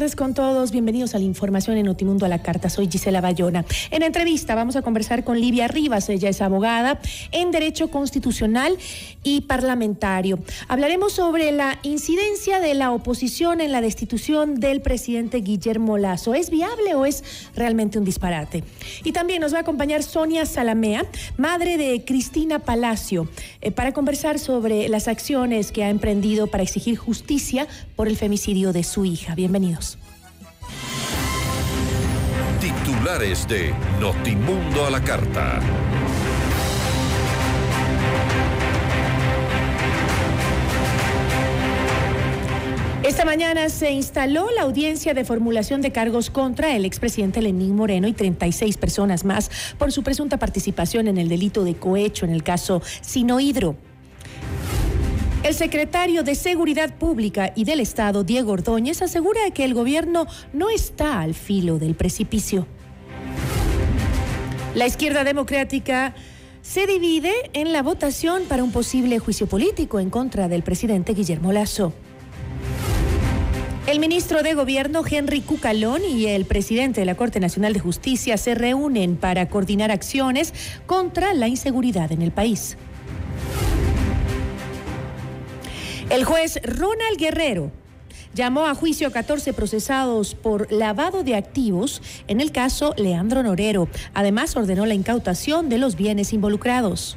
Tardes con todos. Bienvenidos a la información en Notimundo a la Carta. Soy Gisela Bayona. En entrevista vamos a conversar con Livia Rivas. Ella es abogada en Derecho Constitucional y Parlamentario. Hablaremos sobre la incidencia de la oposición en la destitución del presidente Guillermo Lazo. ¿Es viable o es realmente un disparate? Y también nos va a acompañar Sonia Salamea, madre de Cristina Palacio, eh, para conversar sobre las acciones que ha emprendido para exigir justicia por el femicidio de su hija. Bienvenidos. Titulares de Notimundo a la Carta. Esta mañana se instaló la audiencia de formulación de cargos contra el expresidente Lenín Moreno y 36 personas más por su presunta participación en el delito de cohecho en el caso Sinohidro. El secretario de Seguridad Pública y del Estado, Diego Ordóñez, asegura que el gobierno no está al filo del precipicio. La izquierda democrática se divide en la votación para un posible juicio político en contra del presidente Guillermo Lazo. El ministro de Gobierno, Henry Cucalón, y el presidente de la Corte Nacional de Justicia se reúnen para coordinar acciones contra la inseguridad en el país. El juez Ronald Guerrero llamó a juicio a 14 procesados por lavado de activos en el caso Leandro Norero. Además, ordenó la incautación de los bienes involucrados.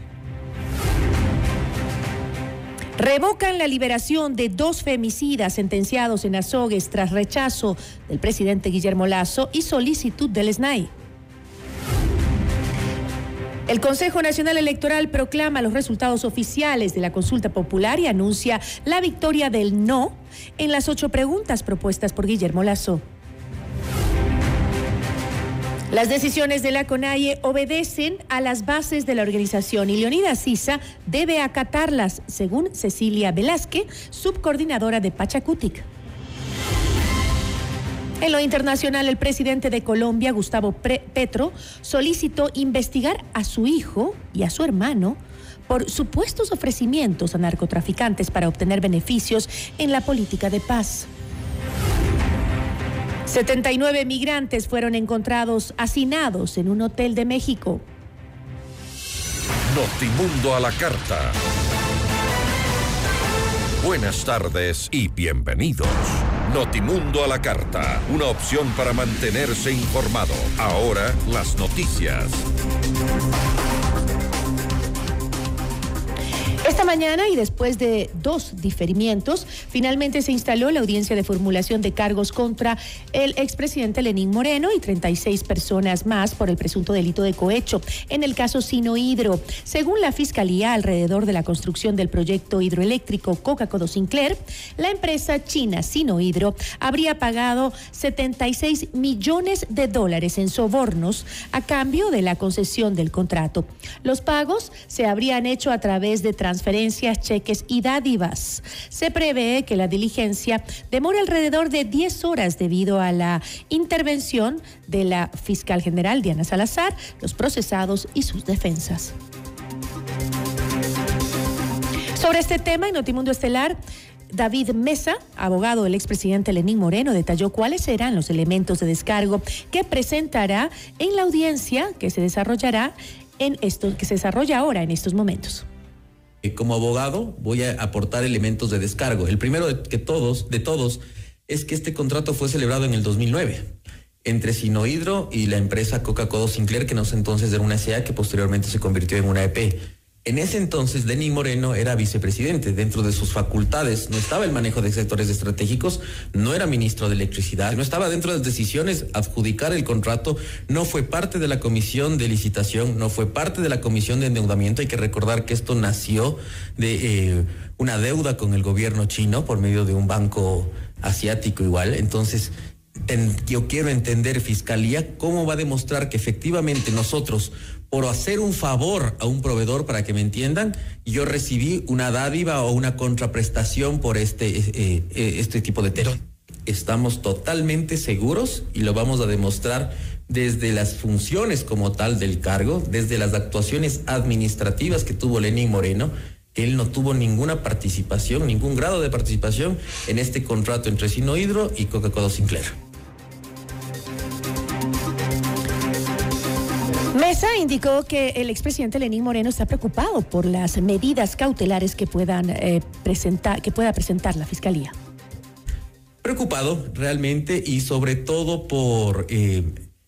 Revocan la liberación de dos femicidas sentenciados en Azogues tras rechazo del presidente Guillermo Lazo y solicitud del SNAI. El Consejo Nacional Electoral proclama los resultados oficiales de la consulta popular y anuncia la victoria del no en las ocho preguntas propuestas por Guillermo Lazo. Las decisiones de la CONAIE obedecen a las bases de la organización y Leonidas Sisa debe acatarlas, según Cecilia Velázquez, subcoordinadora de Pachacutic. En lo internacional, el presidente de Colombia, Gustavo Petro, solicitó investigar a su hijo y a su hermano por supuestos ofrecimientos a narcotraficantes para obtener beneficios en la política de paz. 79 migrantes fueron encontrados hacinados en un hotel de México. Notimundo a la carta. Buenas tardes y bienvenidos. Notimundo a la carta, una opción para mantenerse informado. Ahora las noticias. Esta mañana y después de dos diferimientos, finalmente se instaló la audiencia de formulación de cargos contra el expresidente Lenín Moreno y 36 personas más por el presunto delito de cohecho en el caso Sinohidro. Según la Fiscalía, alrededor de la construcción del proyecto hidroeléctrico Coca-Cola Sinclair, la empresa china Sinohidro habría pagado 76 millones de dólares en sobornos a cambio de la concesión del contrato. Los pagos se habrían hecho a través de transferencias, cheques y dádivas. Se prevé que la diligencia demore alrededor de 10 horas debido a la intervención de la fiscal general Diana Salazar, los procesados y sus defensas. Sobre este tema, en Notimundo Estelar, David Mesa, abogado del expresidente Lenín Moreno, detalló cuáles serán los elementos de descargo que presentará en la audiencia que se desarrollará en esto, que se desarrolla ahora en estos momentos. Eh, como abogado voy a aportar elementos de descargo. El primero de que todos, de todos, es que este contrato fue celebrado en el 2009 entre Sinohidro y la empresa Coca-Cola Sinclair, que sé entonces era una SA que posteriormente se convirtió en una EP. En ese entonces, Lenín Moreno era vicepresidente. Dentro de sus facultades no estaba el manejo de sectores estratégicos, no era ministro de electricidad, no estaba dentro de las decisiones adjudicar el contrato, no fue parte de la comisión de licitación, no fue parte de la comisión de endeudamiento. Hay que recordar que esto nació de eh, una deuda con el gobierno chino por medio de un banco asiático igual. Entonces, yo quiero entender, Fiscalía, cómo va a demostrar que efectivamente nosotros, por hacer un favor a un proveedor, para que me entiendan, yo recibí una dádiva o una contraprestación por este, eh, eh, este tipo de tema. Estamos totalmente seguros y lo vamos a demostrar desde las funciones como tal del cargo, desde las actuaciones administrativas que tuvo Lenín Moreno, que él no tuvo ninguna participación, ningún grado de participación en este contrato entre Sinohidro y Coca-Cola Sinclair. Mesa indicó que el expresidente Lenín Moreno está preocupado por las medidas cautelares que puedan eh, presentar, que pueda presentar la fiscalía. Preocupado realmente y sobre todo por eh,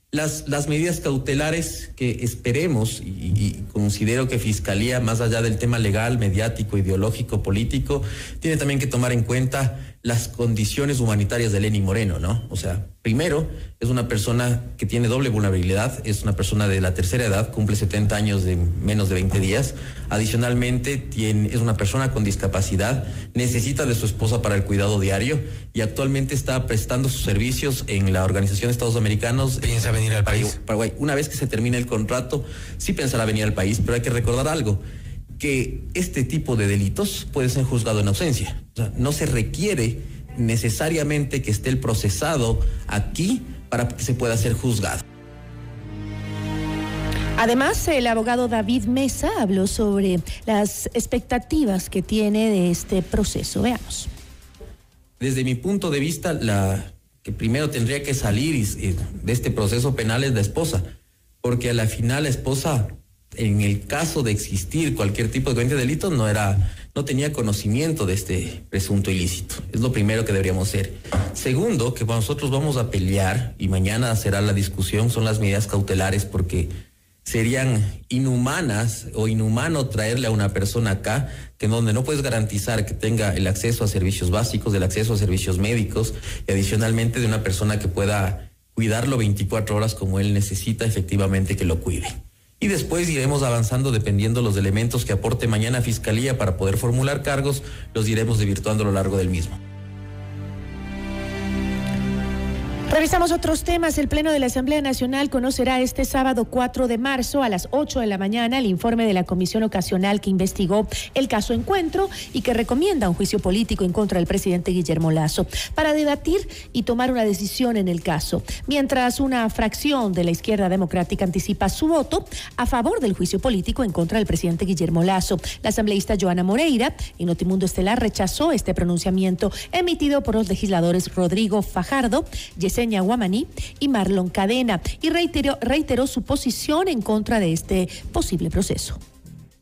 las, las medidas cautelares que esperemos y, considero que Fiscalía, más allá del tema legal, mediático, ideológico, político, tiene también que tomar en cuenta las condiciones humanitarias de Lenin Moreno, ¿no? O sea, primero, es una persona que tiene doble vulnerabilidad, es una persona de la tercera edad, cumple 70 años de menos de 20 días. Adicionalmente, tiene, es una persona con discapacidad, necesita de su esposa para el cuidado diario y actualmente está prestando sus servicios en la Organización de Estados Americanos. ¿Piensa venir al país? Paraguay. Una vez que se termine el contrato, sí pensará venir al país, pero hay que recordar algo que este tipo de delitos puede ser juzgado en ausencia. O sea, no se requiere necesariamente que esté el procesado aquí para que se pueda ser juzgado. Además, el abogado David Mesa habló sobre las expectativas que tiene de este proceso. Veamos. Desde mi punto de vista, la que primero tendría que salir de este proceso penal es la esposa, porque a la final la esposa en el caso de existir cualquier tipo de delito no era no tenía conocimiento de este presunto ilícito. Es lo primero que deberíamos hacer. Segundo, que nosotros vamos a pelear y mañana será la discusión son las medidas cautelares porque serían inhumanas o inhumano traerle a una persona acá que donde no puedes garantizar que tenga el acceso a servicios básicos, el acceso a servicios médicos y adicionalmente de una persona que pueda cuidarlo 24 horas como él necesita efectivamente que lo cuide y después iremos avanzando dependiendo los elementos que aporte mañana Fiscalía para poder formular cargos, los iremos desvirtuando a lo largo del mismo. Revisamos otros temas. El Pleno de la Asamblea Nacional conocerá este sábado 4 de marzo a las 8 de la mañana el informe de la Comisión Ocasional que investigó el caso Encuentro y que recomienda un juicio político en contra del presidente Guillermo Lazo para debatir y tomar una decisión en el caso. Mientras una fracción de la izquierda democrática anticipa su voto a favor del juicio político en contra del presidente Guillermo Lazo. La asambleísta Joana Moreira en Notimundo Estelar rechazó este pronunciamiento emitido por los legisladores Rodrigo Fajardo, Yesenia Guamaní y Marlon Cadena y reiteró, reiteró su posición en contra de este posible proceso.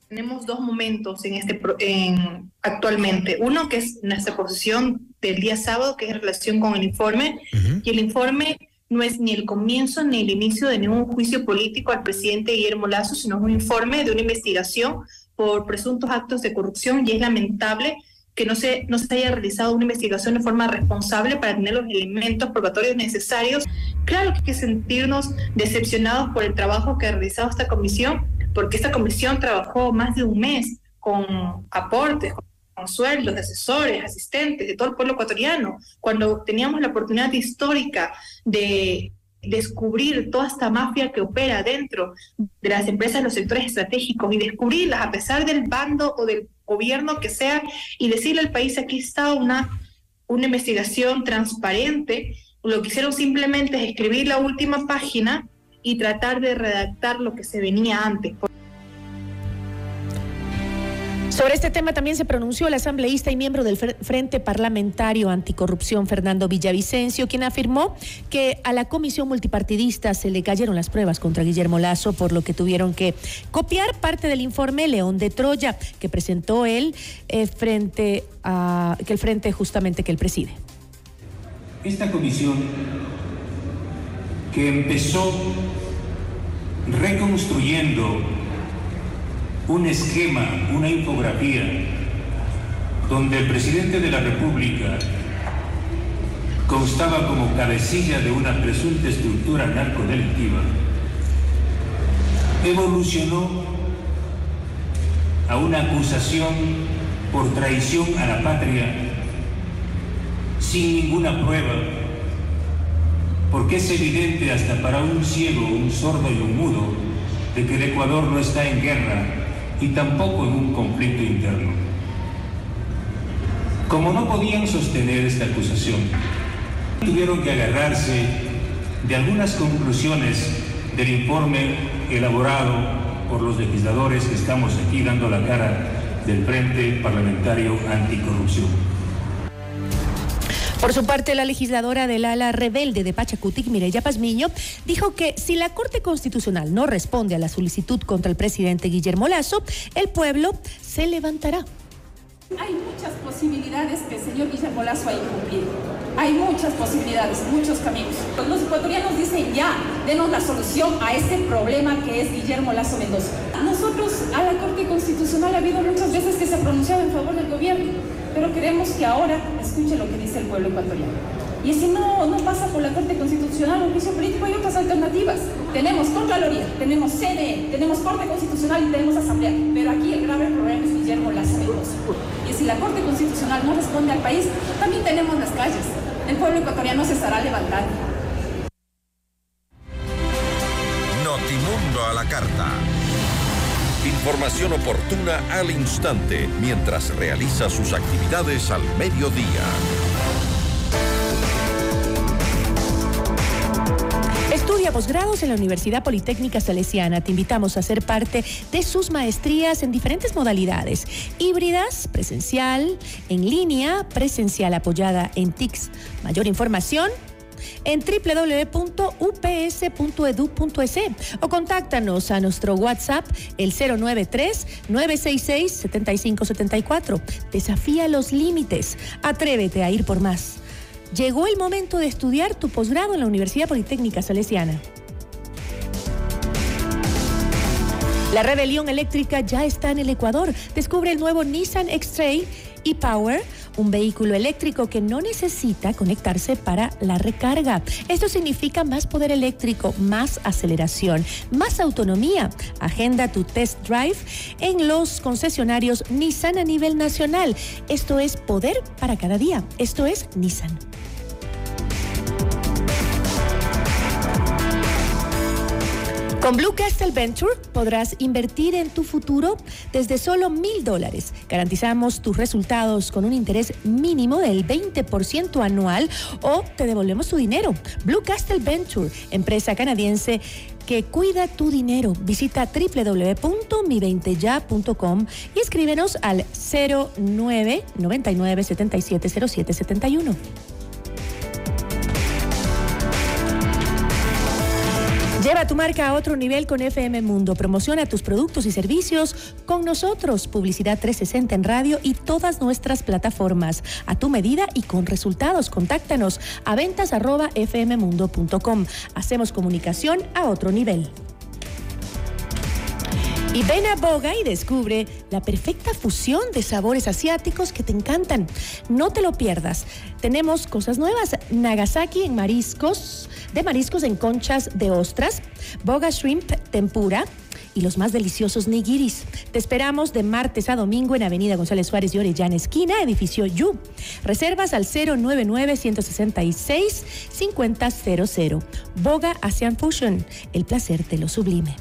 Tenemos dos momentos en este en, actualmente. Uno que es nuestra posición del día sábado, que es en relación con el informe, y el informe no es ni el comienzo ni el inicio de ningún juicio político al presidente Guillermo Lazo, sino es un informe de una investigación por presuntos actos de corrupción y es lamentable que no se, no se haya realizado una investigación de forma responsable para tener los elementos probatorios necesarios. Claro que hay que sentirnos decepcionados por el trabajo que ha realizado esta comisión, porque esta comisión trabajó más de un mes con aportes, con sueldos de asesores, asistentes, de todo el pueblo ecuatoriano, cuando teníamos la oportunidad histórica de descubrir toda esta mafia que opera dentro de las empresas los sectores estratégicos y descubrirlas a pesar del bando o del gobierno que sea y decirle al país aquí está una, una investigación transparente. Lo que hicieron simplemente es escribir la última página y tratar de redactar lo que se venía antes. Sobre este tema también se pronunció el asambleísta y miembro del Frente Parlamentario Anticorrupción, Fernando Villavicencio, quien afirmó que a la comisión multipartidista se le cayeron las pruebas contra Guillermo Lazo, por lo que tuvieron que copiar parte del informe León de Troya que presentó él eh, frente a que el frente justamente que él preside. Esta comisión que empezó reconstruyendo un esquema, una infografía, donde el presidente de la República constaba como cabecilla de una presunta estructura narcodelictiva, evolucionó a una acusación por traición a la patria sin ninguna prueba, porque es evidente hasta para un ciego, un sordo y un mudo de que el Ecuador no está en guerra y tampoco en un conflicto interno. Como no podían sostener esta acusación, tuvieron que agarrarse de algunas conclusiones del informe elaborado por los legisladores que estamos aquí dando la cara del Frente Parlamentario Anticorrupción. Por su parte, la legisladora del ala rebelde de Pachacutic, Mireya Pazmiño, dijo que si la Corte Constitucional no responde a la solicitud contra el presidente Guillermo Lazo, el pueblo se levantará. Hay muchas posibilidades que el señor Guillermo Lazo ha incumplido. Hay muchas posibilidades, muchos caminos. Los ecuatorianos dicen ya, denos la solución a ese problema que es Guillermo Lazo Mendoza. Nosotros, a la Corte Constitucional, ha habido muchas veces que se ha pronunciado en favor del gobierno, pero queremos que ahora escuche lo que dice el pueblo ecuatoriano. Y si no, no pasa por la Corte Constitucional o juicio político, hay otras alternativas. Tenemos Contraloría, tenemos CNE, tenemos Corte Constitucional y tenemos Asamblea. Pero aquí el grave problema es Guillermo Lazo Mendoza. Y si la Corte Constitucional no responde al país, también tenemos las calles. El pueblo ecuatoriano se estará levantando. Notimundo a la carta. Información oportuna al instante mientras realiza sus actividades al mediodía. Estudia posgrados en la Universidad Politécnica Salesiana. Te invitamos a ser parte de sus maestrías en diferentes modalidades: híbridas, presencial, en línea, presencial apoyada en TICS. Mayor información en www.ups.edu.es o contáctanos a nuestro WhatsApp el 093-966-7574. Desafía los límites. Atrévete a ir por más. Llegó el momento de estudiar tu posgrado en la Universidad Politécnica Salesiana. La rebelión eléctrica ya está en el Ecuador. Descubre el nuevo Nissan X-Trail e-Power, un vehículo eléctrico que no necesita conectarse para la recarga. Esto significa más poder eléctrico, más aceleración, más autonomía. Agenda tu test drive en los concesionarios Nissan a nivel nacional. Esto es poder para cada día. Esto es Nissan. Con Blue Castle Venture podrás invertir en tu futuro desde solo mil dólares. Garantizamos tus resultados con un interés mínimo del 20% anual o te devolvemos tu dinero. Blue Castle Venture, empresa canadiense que cuida tu dinero. Visita www.mi20ya.com y escríbenos al 09 99 Lleva tu marca a otro nivel con FM Mundo. Promociona tus productos y servicios con nosotros. Publicidad 360 en radio y todas nuestras plataformas. A tu medida y con resultados. Contáctanos a ventas arroba fmmundo.com. Hacemos comunicación a otro nivel. Y ven a Boga y descubre la perfecta fusión de sabores asiáticos que te encantan. No te lo pierdas. Tenemos cosas nuevas. Nagasaki en mariscos, de mariscos en conchas de ostras, Boga Shrimp Tempura y los más deliciosos nigiris. Te esperamos de martes a domingo en Avenida González Suárez y Orellana, esquina, edificio Yu. Reservas al 099-166-5000. Boga Asian Fusion, el placer de lo sublime.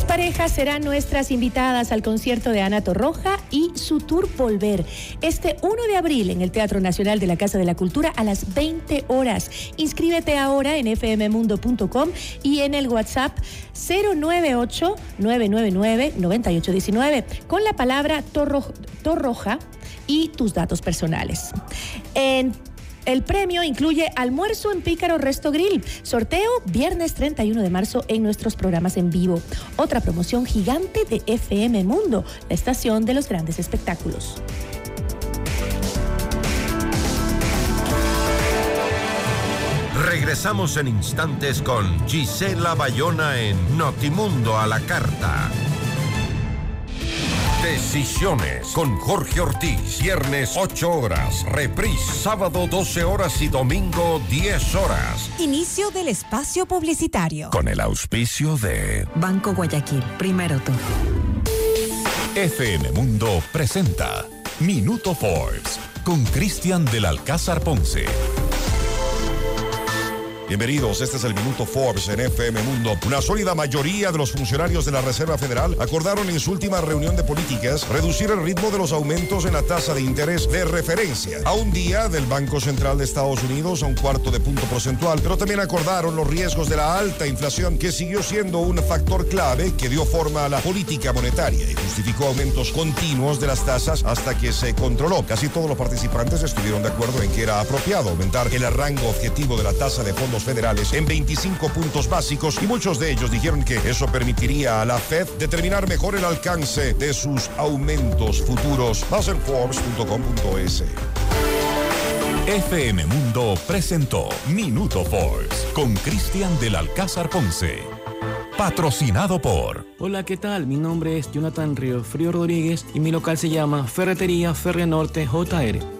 Tres parejas serán nuestras invitadas al concierto de Ana Torroja y su tour Volver. Este 1 de abril en el Teatro Nacional de la Casa de la Cultura a las 20 horas. Inscríbete ahora en fmmundo.com y en el WhatsApp 098-999-9819 con la palabra Torroja y tus datos personales. En el premio incluye almuerzo en Pícaro Resto Grill, sorteo viernes 31 de marzo en nuestros programas en vivo. Otra promoción gigante de FM Mundo, la estación de los grandes espectáculos. Regresamos en instantes con Gisela Bayona en Notimundo a la Carta. Decisiones con Jorge Ortiz. Viernes 8 horas. Reprise sábado 12 horas y domingo 10 horas. Inicio del espacio publicitario. Con el auspicio de Banco Guayaquil. Primero tú. FM Mundo presenta Minuto Forbes con Cristian del Alcázar Ponce. Bienvenidos, este es el Minuto Forbes en FM Mundo. Una sólida mayoría de los funcionarios de la Reserva Federal acordaron en su última reunión de políticas reducir el ritmo de los aumentos en la tasa de interés de referencia a un día del Banco Central de Estados Unidos a un cuarto de punto porcentual, pero también acordaron los riesgos de la alta inflación que siguió siendo un factor clave que dio forma a la política monetaria y justificó aumentos continuos de las tasas hasta que se controló. Casi todos los participantes estuvieron de acuerdo en que era apropiado aumentar el rango objetivo de la tasa de fondos federales en 25 puntos básicos y muchos de ellos dijeron que eso permitiría a la Fed determinar mejor el alcance de sus aumentos futuros. Forbes.com.es. FM Mundo presentó Minuto Forbes con Cristian del Alcázar Ponce. Patrocinado por. Hola, ¿qué tal? Mi nombre es Jonathan Río Frío Rodríguez y mi local se llama Ferretería Ferre Norte JR.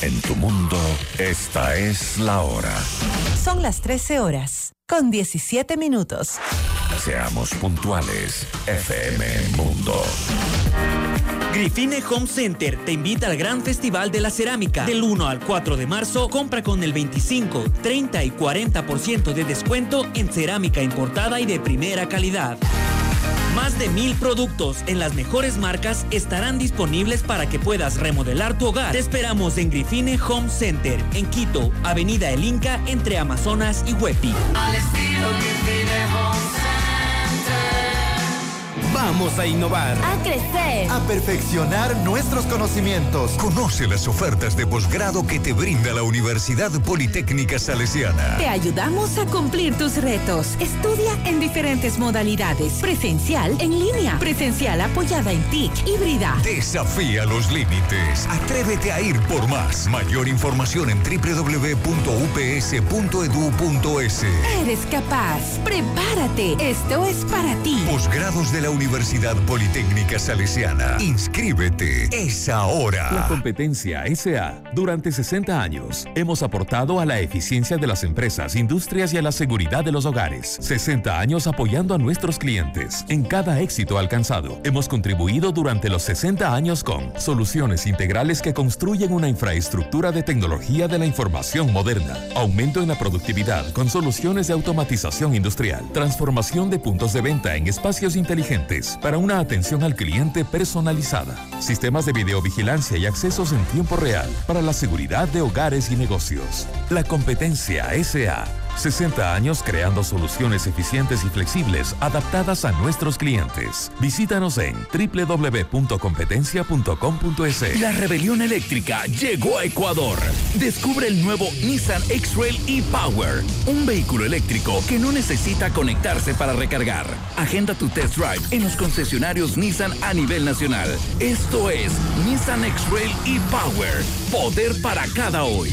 En tu mundo, esta es la hora. Son las 13 horas, con 17 minutos. Seamos puntuales, FM Mundo. Grifine Home Center te invita al Gran Festival de la Cerámica. Del 1 al 4 de marzo, compra con el 25, 30 y 40% de descuento en cerámica importada y de primera calidad. Más de mil productos en las mejores marcas estarán disponibles para que puedas remodelar tu hogar. Te esperamos en Grifine Home Center, en Quito, Avenida El Inca, entre Amazonas y Huepi. Vamos a innovar. A crecer. A perfeccionar nuestros conocimientos. Conoce las ofertas de posgrado que te brinda la Universidad Politécnica Salesiana. Te ayudamos a cumplir tus retos. Estudia en diferentes modalidades. Presencial, en línea. Presencial apoyada en TIC, híbrida. Desafía los límites. Atrévete a ir por más. Mayor información en www.ups.edu.es. Eres capaz. Prepárate. Esto es para ti. Posgrados de la Universidad Politécnica Salesiana. Inscríbete. Es ahora. La competencia SA. Durante 60 años hemos aportado a la eficiencia de las empresas, industrias y a la seguridad de los hogares. 60 años apoyando a nuestros clientes. En cada éxito alcanzado, hemos contribuido durante los 60 años con soluciones integrales que construyen una infraestructura de tecnología de la información moderna, aumento en la productividad con soluciones de automatización industrial, transformación de puntos de venta en espacios inteligentes para una atención al cliente personalizada, sistemas de videovigilancia y accesos en tiempo real para la seguridad de hogares y negocios. La competencia SA 60 años creando soluciones eficientes y flexibles adaptadas a nuestros clientes. Visítanos en www.competencia.com.es. La rebelión eléctrica llegó a Ecuador. Descubre el nuevo Nissan X-Trail e-Power, un vehículo eléctrico que no necesita conectarse para recargar. Agenda tu test drive en los concesionarios Nissan a nivel nacional. Esto es Nissan X-Trail e-Power, poder para cada hoy.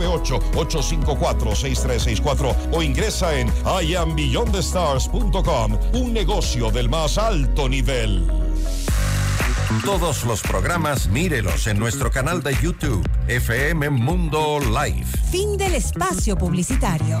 098-854-6364 o ingresa en iambeyondthestars.com, un negocio del más alto nivel. Todos los programas mírelos en nuestro canal de YouTube, FM Mundo Live. Fin del espacio publicitario.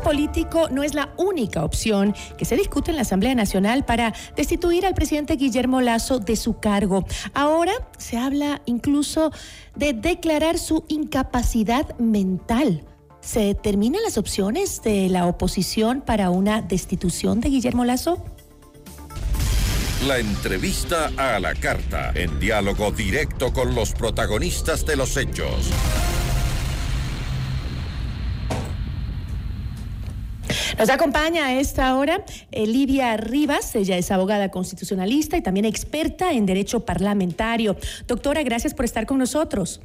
Político no es la única opción que se discute en la Asamblea Nacional para destituir al presidente Guillermo Lazo de su cargo. Ahora se habla incluso de declarar su incapacidad mental. ¿Se determinan las opciones de la oposición para una destitución de Guillermo Lazo? La entrevista a la carta, en diálogo directo con los protagonistas de los hechos. Nos acompaña a esta hora eh, Livia Rivas, ella es abogada constitucionalista y también experta en derecho parlamentario. Doctora, gracias por estar con nosotros.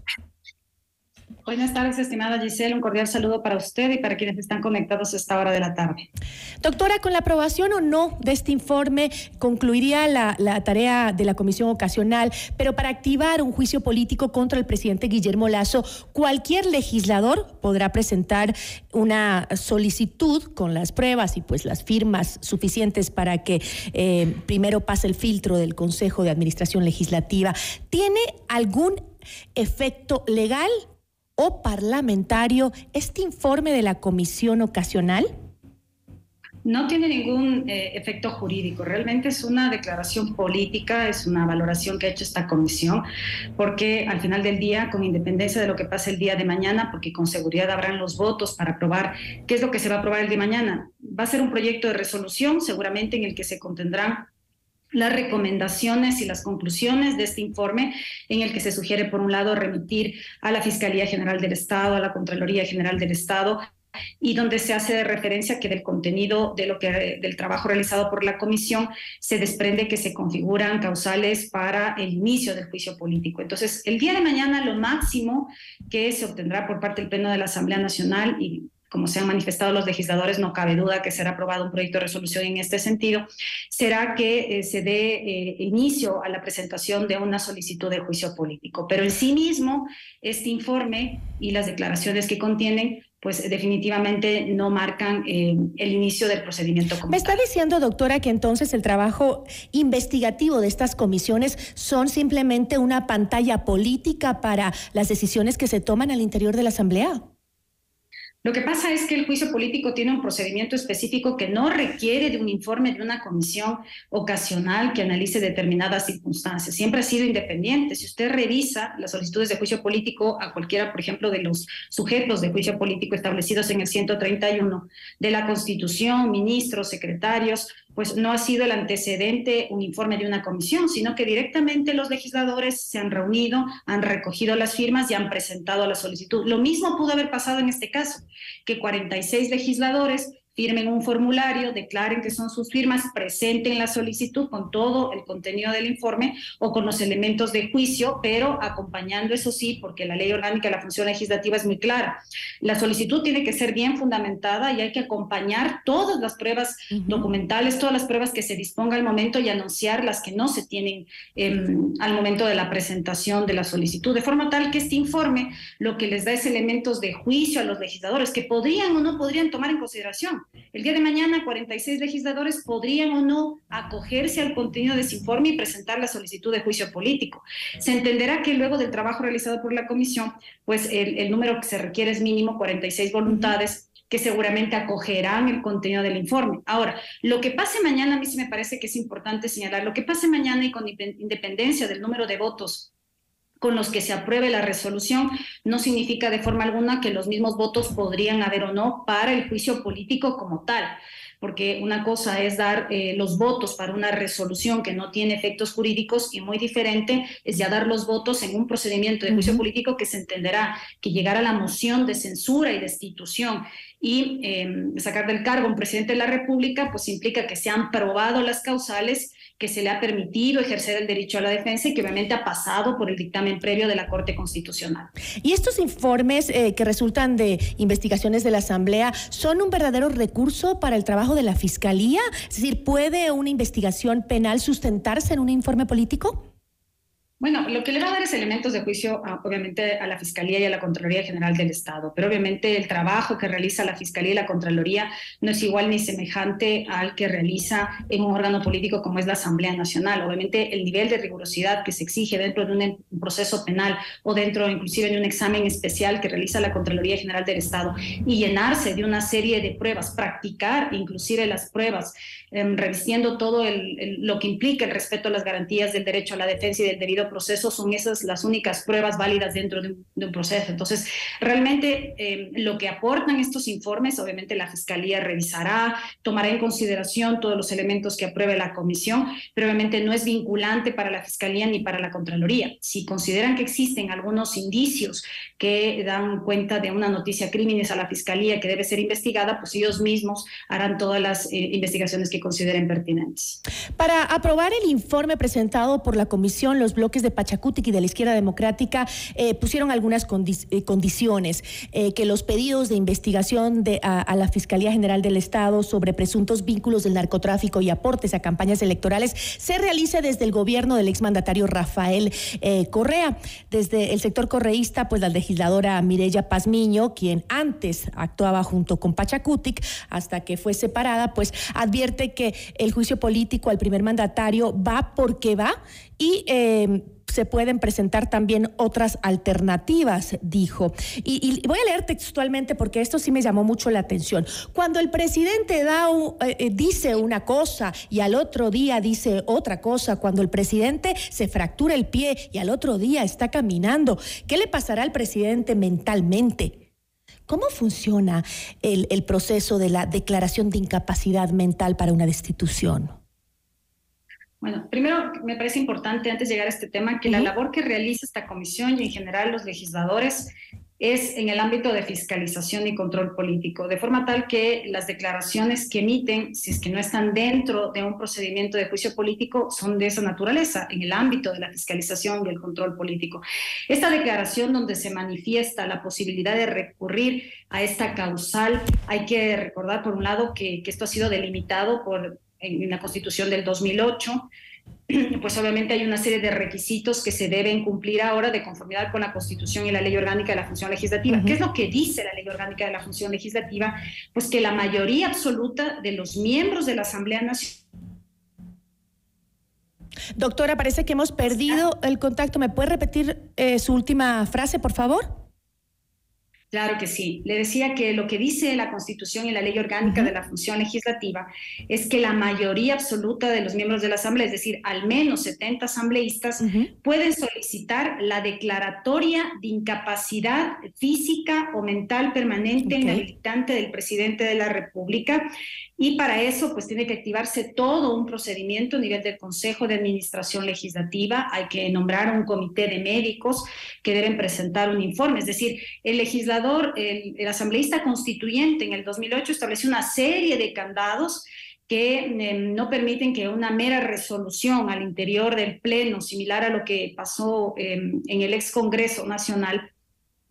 Buenas tardes, estimada Giselle. Un cordial saludo para usted y para quienes están conectados a esta hora de la tarde. Doctora, con la aprobación o no de este informe concluiría la, tarea de la comisión ocasional, pero para activar un juicio político contra el presidente Guillermo Lazo, cualquier legislador podrá presentar una solicitud con las pruebas y pues las firmas suficientes para que eh, primero pase el filtro del Consejo de Administración Legislativa. ¿Tiene algún efecto legal? O parlamentario este informe de la comisión ocasional? No tiene ningún eh, efecto jurídico, realmente es una declaración política, es una valoración que ha hecho esta comisión, porque al final del día, con independencia de lo que pase el día de mañana, porque con seguridad habrán los votos para aprobar qué es lo que se va a aprobar el día de mañana, va a ser un proyecto de resolución seguramente en el que se contendrán las recomendaciones y las conclusiones de este informe en el que se sugiere, por un lado, remitir a la Fiscalía General del Estado, a la Contraloría General del Estado, y donde se hace referencia que del contenido de lo que del trabajo realizado por la comisión se desprende que se configuran causales para el inicio del juicio político. Entonces, el día de mañana lo máximo que se obtendrá por parte del Pleno de la Asamblea Nacional y como se han manifestado los legisladores, no cabe duda que será aprobado un proyecto de resolución en este sentido, será que eh, se dé eh, inicio a la presentación de una solicitud de juicio político. Pero en sí mismo, este informe y las declaraciones que contienen pues definitivamente no marcan eh, el inicio del procedimiento. Me está diciendo, doctora, que entonces el trabajo investigativo de estas comisiones son simplemente una pantalla política para las decisiones que se toman al interior de la Asamblea. Lo que pasa es que el juicio político tiene un procedimiento específico que no requiere de un informe de una comisión ocasional que analice determinadas circunstancias. Siempre ha sido independiente. Si usted revisa las solicitudes de juicio político a cualquiera, por ejemplo, de los sujetos de juicio político establecidos en el 131 de la Constitución, ministros, secretarios, pues no ha sido el antecedente un informe de una comisión, sino que directamente los legisladores se han reunido, han recogido las firmas y han presentado la solicitud. Lo mismo pudo haber pasado en este caso, que 46 legisladores firmen un formulario, declaren que son sus firmas, presenten la solicitud con todo el contenido del informe o con los elementos de juicio, pero acompañando eso sí, porque la ley orgánica de la función legislativa es muy clara. La solicitud tiene que ser bien fundamentada y hay que acompañar todas las pruebas uh -huh. documentales, todas las pruebas que se disponga al momento y anunciar las que no se tienen eh, al momento de la presentación de la solicitud, de forma tal que este informe lo que les da es elementos de juicio a los legisladores que podrían o no podrían tomar en consideración. El día de mañana, 46 legisladores podrían o no acogerse al contenido de ese informe y presentar la solicitud de juicio político. Se entenderá que luego del trabajo realizado por la comisión, pues el, el número que se requiere es mínimo 46 voluntades que seguramente acogerán el contenido del informe. Ahora, lo que pase mañana, a mí sí me parece que es importante señalar, lo que pase mañana y con independencia del número de votos con los que se apruebe la resolución, no significa de forma alguna que los mismos votos podrían haber o no para el juicio político como tal porque una cosa es dar eh, los votos para una resolución que no tiene efectos jurídicos y muy diferente es ya dar los votos en un procedimiento de juicio político que se entenderá que llegar a la moción de censura y destitución y em, sacar del cargo un presidente de la República, pues implica que se han probado las causales que se le ha permitido ejercer el derecho a la defensa y que obviamente ha pasado por el dictamen previo de la Corte Constitucional. ¿Y estos informes eh, que resultan de investigaciones de la Asamblea son un verdadero recurso para el trabajo de la Fiscalía? Es decir, ¿puede una investigación penal sustentarse en un informe político? Bueno, lo que le va a dar es elementos de juicio, obviamente, a la Fiscalía y a la Contraloría General del Estado, pero obviamente el trabajo que realiza la Fiscalía y la Contraloría no es igual ni semejante al que realiza en un órgano político como es la Asamblea Nacional. Obviamente, el nivel de rigurosidad que se exige dentro de un proceso penal o dentro inclusive de un examen especial que realiza la Contraloría General del Estado y llenarse de una serie de pruebas, practicar inclusive las pruebas, eh, revistiendo todo lo que implica el respeto a las garantías del derecho a la defensa y del debido proceso son esas las únicas pruebas válidas dentro de un, proceso. Entonces, realmente eh, lo que aportan estos informes, obviamente la Fiscalía revisará, tomará en consideración todos los elementos que apruebe la comisión, pero obviamente no es vinculante para la Fiscalía ni para la Contraloría. Si consideran que existen algunos indicios que dan cuenta de una noticia crímenes a la Fiscalía que debe ser investigada, pues ellos mismos harán todas las eh, investigaciones que consideren pertinentes. Para aprobar el informe presentado por la comisión, los bloques de Pachacutic y de la izquierda democrática eh, pusieron algunas eh, condiciones, eh, que los pedidos de investigación a, la Fiscalía General del Estado sobre presuntos vínculos del narcotráfico y aportes a campañas electorales se realice desde el gobierno del exmandatario Rafael Correa. Desde el sector correísta, pues la legisladora Mireya Pazmiño, quien antes actuaba junto con Pachacutic hasta que fue separada, pues advierte que el juicio político al primer mandatario va porque va y eh, se pueden presentar también otras alternativas, dijo. Y, voy a leer textualmente porque esto sí me llamó mucho la atención. Cuando el presidente da eh, eh, dice una cosa y al otro día dice otra cosa, cuando el presidente se fractura el pie y al otro día está caminando, ¿qué le pasará al presidente mentalmente? ¿Cómo funciona el proceso de la declaración de incapacidad mental para una destitución? Bueno, primero me parece importante antes de llegar a este tema que la labor que realiza esta comisión y en general los legisladores es en el ámbito de fiscalización y control político, de forma tal que las declaraciones que emiten, si es que no están dentro de un procedimiento de juicio político, son de esa naturaleza, en el ámbito de la fiscalización y el control político. Esta declaración donde se manifiesta la posibilidad de recurrir a esta causal, hay que recordar, por un lado, que, que esto ha sido delimitado por en la Constitución del 2008, pues obviamente hay una serie de requisitos que se deben cumplir ahora de conformidad con la Constitución y la Ley Orgánica de la Función Legislativa. ¿Qué es lo que dice la Ley Orgánica de la Función Legislativa? Pues que la mayoría absoluta de los miembros de la Asamblea Nacional Doctora, parece que hemos perdido el contacto. ¿Me puede repetir eh, su última frase, por favor? Claro que sí. Le decía que lo que dice la Constitución y la Ley Orgánica de la Función Legislativa es que la mayoría absoluta de los miembros de la Asamblea, es decir, al menos 70 asambleístas, pueden solicitar la declaratoria de incapacidad física o mental permanente en inhabilitante del presidente de la República. Y para eso, pues tiene que activarse todo un procedimiento a nivel del Consejo de Administración Legislativa. Hay que nombrar un comité de médicos que deben presentar un informe. Es decir, el legislador el, asambleísta constituyente en el 2008 estableció una serie de candados que em, no permiten que una mera resolución al interior del Pleno, similar a lo que pasó em, en el ex Congreso Nacional,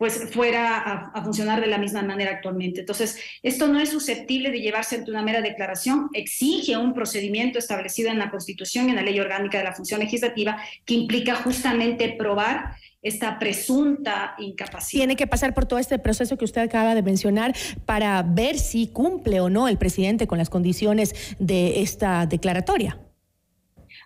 pues fuera a, funcionar de la misma manera actualmente. Entonces, esto no es susceptible de llevarse ante una mera declaración, exige un procedimiento establecido en la Constitución y en la Ley Orgánica de la Función Legislativa que implica justamente probar esta presunta incapacidad. Tiene que pasar por todo este proceso que usted acaba de mencionar para ver si cumple o no el presidente con las condiciones de esta declaratoria.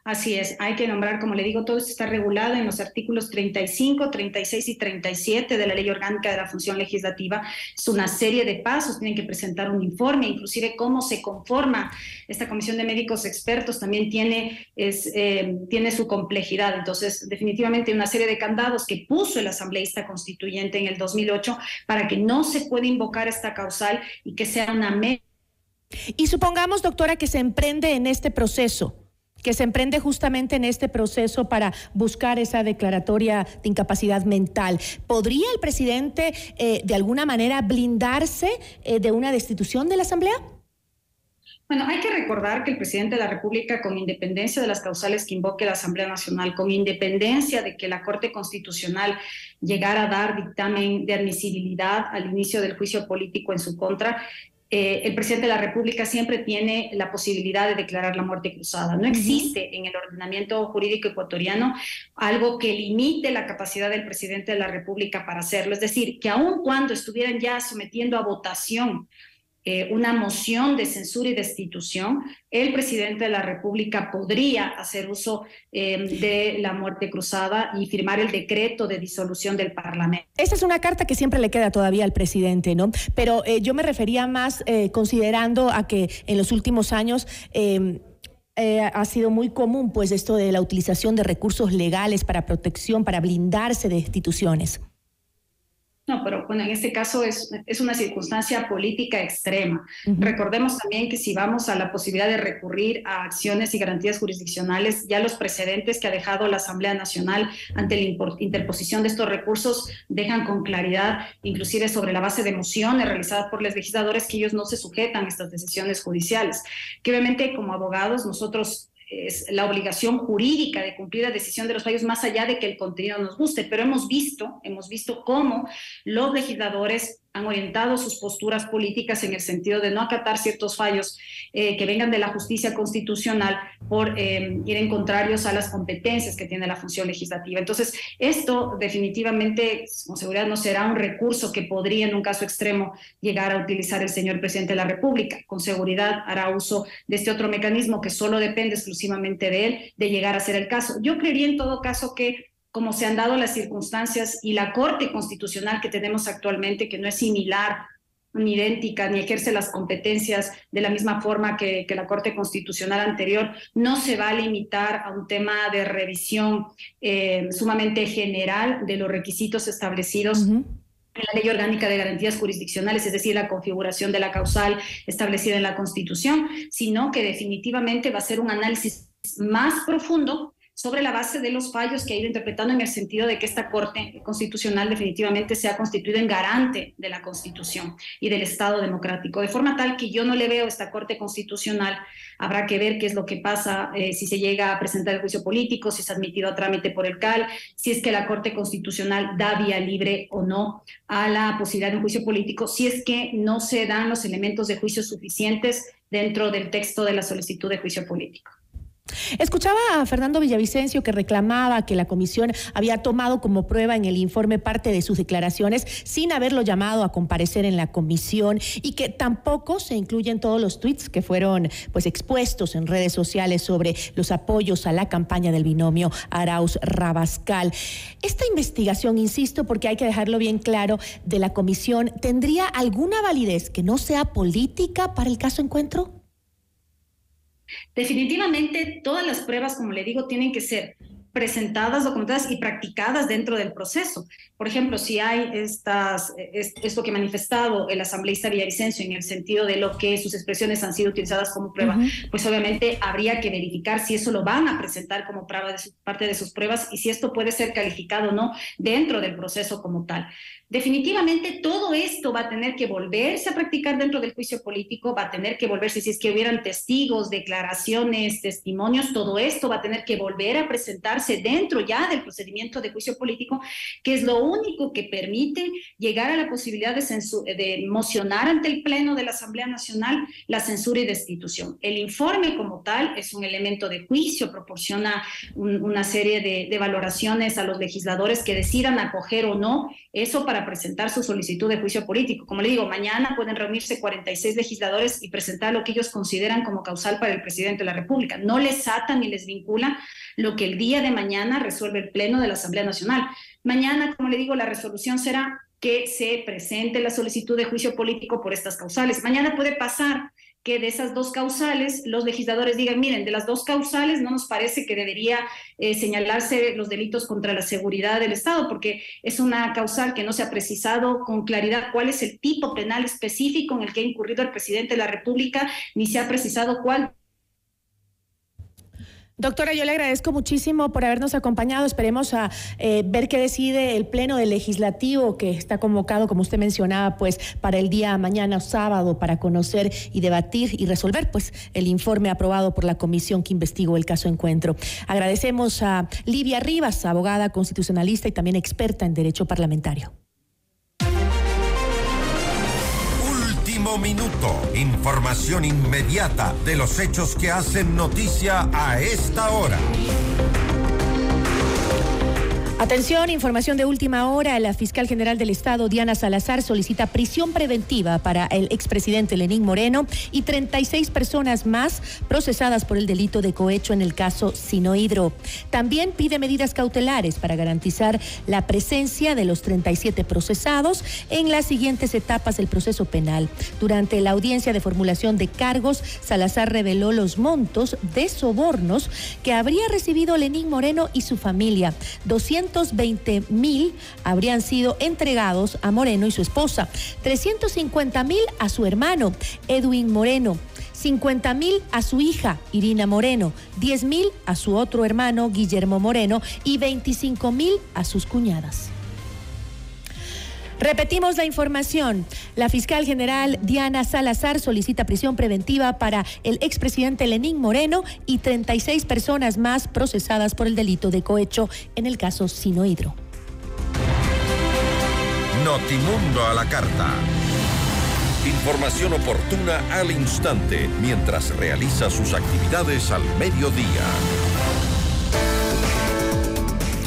Así es, hay que nombrar, como le digo, todo esto está regulado en los artículos 35, 36 y 37 de la Ley Orgánica de la Función Legislativa. Es una serie de pasos, tienen que presentar un informe, inclusive cómo se conforma esta comisión de médicos expertos también tiene, eh, tiene su complejidad. Entonces, definitivamente una serie de candados que puso el asambleísta constituyente en el 2008 para que no se pueda invocar esta causal y que sea una... Y supongamos, doctora, que se emprende en este proceso que se emprende justamente en este proceso para buscar esa declaratoria de incapacidad mental. ¿Podría el presidente eh, de alguna manera blindarse eh, de una destitución de la Asamblea? Bueno, hay que recordar que el presidente de la República, con independencia de las causales que invoque la Asamblea Nacional, con independencia de que la Corte Constitucional llegara a dar dictamen de admisibilidad al inicio del juicio político en su contra, eh, el presidente de la República siempre tiene la posibilidad de declarar la muerte cruzada. No existe en el ordenamiento jurídico ecuatoriano algo que limite la capacidad del presidente de la República para hacerlo. Es decir, que aun cuando estuvieran ya sometiendo a votación eh, una moción de censura y destitución, el presidente de la República podría hacer uso em, de la muerte cruzada y firmar el decreto de disolución del Parlamento. Esa es una carta que siempre le queda todavía al presidente, ¿no? Pero eh, yo me refería más eh, considerando a que en los últimos años... Em, ha sido muy común, pues, esto de la utilización de recursos legales para protección, para blindarse de instituciones. No, pero bueno, en este caso es, es una circunstancia política extrema. Recordemos también que si vamos a la posibilidad de recurrir a acciones y garantías jurisdiccionales, ya los precedentes que ha dejado la Asamblea Nacional ante la interposición de estos recursos dejan con claridad, inclusive sobre la base de mociones realizadas por los legisladores, que ellos no se sujetan a estas decisiones judiciales. Que obviamente como abogados nosotros es la obligación jurídica de cumplir la decisión de los fallos más allá de que el contenido nos guste, pero hemos visto, hemos visto cómo los legisladores han orientado sus posturas políticas en el sentido de no acatar ciertos fallos eh, que vengan de la justicia constitucional por eh, ir en contrarios a las competencias que tiene la función legislativa. Entonces, esto definitivamente, con seguridad, no será un recurso que podría en un caso extremo llegar a utilizar el señor presidente de la República. Con seguridad hará uso de este otro mecanismo que solo depende exclusivamente de él de llegar a ser el caso. Yo creería en todo caso que como se han dado las circunstancias y la Corte Constitucional que tenemos actualmente, que no es similar ni idéntica, ni ejerce las competencias de la misma forma que, la Corte Constitucional anterior, no se va a limitar a un tema de revisión eh, sumamente general de los requisitos establecidos. en la Ley Orgánica de Garantías Jurisdiccionales, es decir, la configuración de la causal establecida en la Constitución, sino que definitivamente va a ser un análisis más profundo sobre la base de los fallos que ha ido interpretando en el sentido de que esta Corte Constitucional definitivamente se ha constituido en garante de la Constitución y del Estado democrático, de forma tal que yo no le veo esta Corte Constitucional, habrá que ver qué es lo que pasa eh, si se llega a presentar el juicio político, si es admitido a trámite por el CAL, si es que la Corte Constitucional da vía libre o no a la posibilidad de un juicio político, si es que no se dan los elementos de juicio suficientes dentro del texto de la solicitud de juicio político. Escuchaba a Fernando Villavicencio que reclamaba que la comisión había tomado como prueba en el informe parte de sus declaraciones sin haberlo llamado a comparecer en la comisión y que tampoco se incluyen todos los tweets que fueron pues expuestos en redes sociales sobre los apoyos a la campaña del binomio Arauz Rabascal. Esta investigación, insisto, porque hay que dejarlo bien claro, de la comisión, ¿tendría alguna validez que no sea política para el caso encuentro? Definitivamente todas las pruebas, como le digo, tienen que ser presentadas, documentadas y practicadas dentro del proceso. Por ejemplo, si hay estas, esto que ha manifestado el asambleísta Villavicencio en el sentido de lo que sus expresiones han sido utilizadas como prueba, pues obviamente habría que verificar si eso lo van a presentar como prueba de parte de sus pruebas y si esto puede ser calificado o no dentro del proceso como tal. Definitivamente todo esto va a tener que volverse a practicar dentro del juicio político, va a tener que volverse, si es que hubieran testigos, declaraciones, testimonios, todo esto va a tener que volver a presentarse dentro ya del procedimiento de juicio político, que es lo único que permite llegar a la posibilidad de, de mocionar ante el Pleno de la Asamblea Nacional la censura y destitución. El informe como tal es un elemento de juicio, proporciona una serie de, de valoraciones a los legisladores que decidan acoger o no eso para presentar su solicitud de juicio político. Como le digo, mañana pueden reunirse 46 legisladores y presentar lo que ellos consideran como causal para el presidente de la República. No les ata ni les vincula lo que el día de mañana resuelve el Pleno de la Asamblea Nacional. Mañana, como le digo, la resolución será que se presente la solicitud de juicio político por estas causales. Mañana puede pasar que de esas dos causales los legisladores digan, miren, de las dos causales no nos parece que debería eh, señalarse los delitos contra la seguridad del Estado, porque es una causal que no se ha precisado con claridad cuál es el tipo penal específico en el que ha incurrido el presidente de la República, ni se ha precisado cuál Doctora, yo le agradezco muchísimo por habernos acompañado. Esperemos a eh, ver qué decide el Pleno del Legislativo que está convocado, como usted mencionaba, pues para el día mañana sábado para conocer y debatir y resolver pues el informe aprobado por la comisión que investigó el caso Encuentro. Agradecemos a Livia Rivas, abogada constitucionalista y también experta en derecho parlamentario. Minuto. Información inmediata de los hechos que hacen noticia a esta hora. Atención, información de última hora. La fiscal general del Estado, Diana Salazar, solicita prisión preventiva para el expresidente Lenín Moreno y 36 personas más procesadas por el delito de cohecho en el caso Sinohidro. También pide medidas cautelares para garantizar la presencia de los 37 procesados en las siguientes etapas del proceso penal. Durante la audiencia de formulación de cargos, Salazar reveló los montos de sobornos que habría recibido Lenín Moreno y su familia. 200 220 mil habrían sido entregados a Moreno y su esposa, 350 mil a su hermano, Edwin Moreno. 50 mil a su hija, Irina Moreno, 10 mil a su otro hermano, Guillermo Moreno, y 25 mil a sus cuñadas. Repetimos la información. La fiscal general Diana Salazar solicita prisión preventiva para el expresidente Lenín Moreno y 36 personas más procesadas por el delito de cohecho en el caso Sinohidro. Notimundo a la carta. Información oportuna al instante mientras realiza sus actividades al mediodía.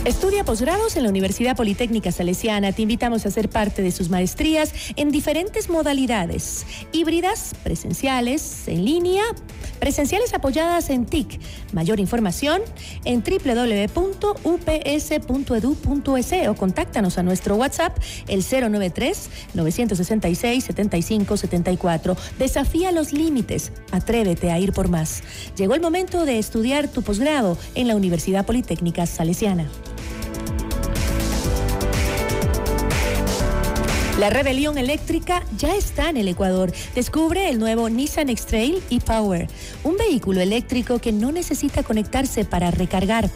Estudia posgrados en la Universidad Politécnica Salesiana. Te invitamos a ser parte de sus maestrías en diferentes modalidades, híbridas, presenciales, en línea, presenciales apoyadas en TIC. Mayor información en www.ups.edu.es o contáctanos a nuestro WhatsApp el 093 966 7574. Desafía los límites. Atrévete a ir por más. Llegó el momento de estudiar tu posgrado en la Universidad Politécnica Salesiana. La rebelión eléctrica ya está en el Ecuador. Descubre el nuevo Nissan X-Trail e-Power, un vehículo eléctrico que no necesita conectarse para recargar.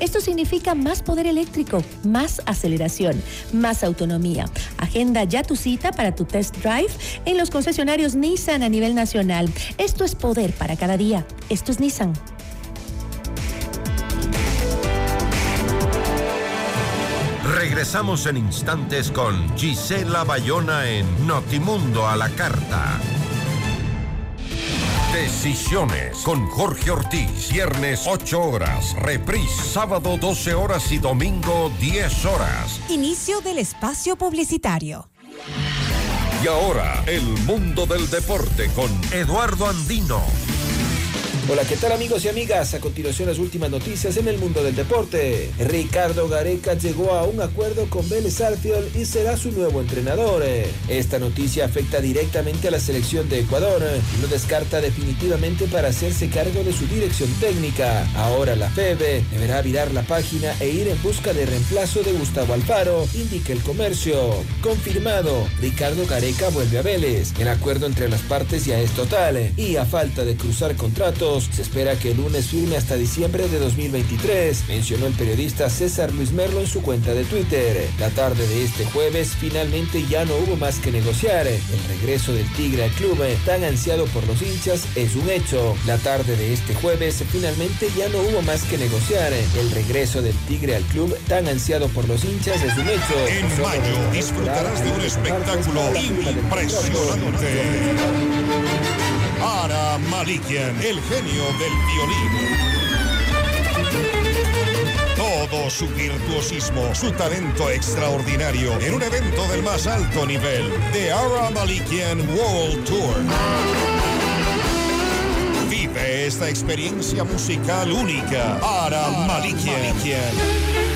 Esto significa más poder eléctrico, más aceleración, más autonomía. Agenda ya tu cita para tu test drive en los concesionarios Nissan a nivel nacional. Esto es poder para cada día. Esto es Nissan. Regresamos en instantes con Gisela Bayona en Notimundo a la Carta. Decisiones con Jorge Ortiz. Viernes 8 horas. Reprise sábado 12 horas y domingo 10 horas. Inicio del espacio publicitario. Y ahora, el mundo del deporte con Eduardo Andino. Hola, ¿qué tal amigos y amigas? A continuación las últimas noticias en el mundo del deporte. Ricardo Gareca llegó a un acuerdo con Vélez Arfield y será su nuevo entrenador. Esta noticia afecta directamente a la selección de Ecuador y lo descarta definitivamente para hacerse cargo de su dirección técnica. Ahora la FEB deberá virar la página e ir en busca de reemplazo de Gustavo Alfaro, indica el comercio. Confirmado, Ricardo Gareca vuelve a Vélez. El acuerdo entre las partes ya es total y a falta de cruzar contratos Se espera que el lunes firme hasta diciembre de 2023, mencionó el periodista César Luis Merlo en su cuenta de Twitter. La tarde de este jueves finalmente ya no hubo más que negociar. El regreso del Tigre al club, tan ansiado por los hinchas, es un hecho. La tarde de este jueves finalmente ya no hubo más que negociar. El regreso del Tigre al club, tan ansiado por los hinchas, es un hecho. En mayo disfrutarás de un espectáculo impresionante. Ara Malikian, el genio del violín. Todo su virtuosismo, su talento extraordinario en un evento del más alto nivel, The Ara Malikian World Tour. Vive esta experiencia musical única. Ara Malikian.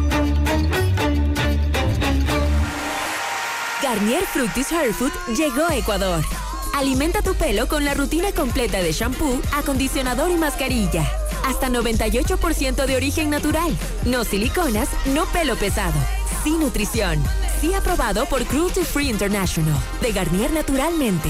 Garnier Fructis Hair Food llegó a Ecuador. Alimenta tu pelo con la rutina completa de shampoo, acondicionador y mascarilla. Hasta 98% de origen natural. No siliconas, no pelo pesado. Sin nutrición. Sí aprobado por Cruelty Free International. De Garnier naturalmente.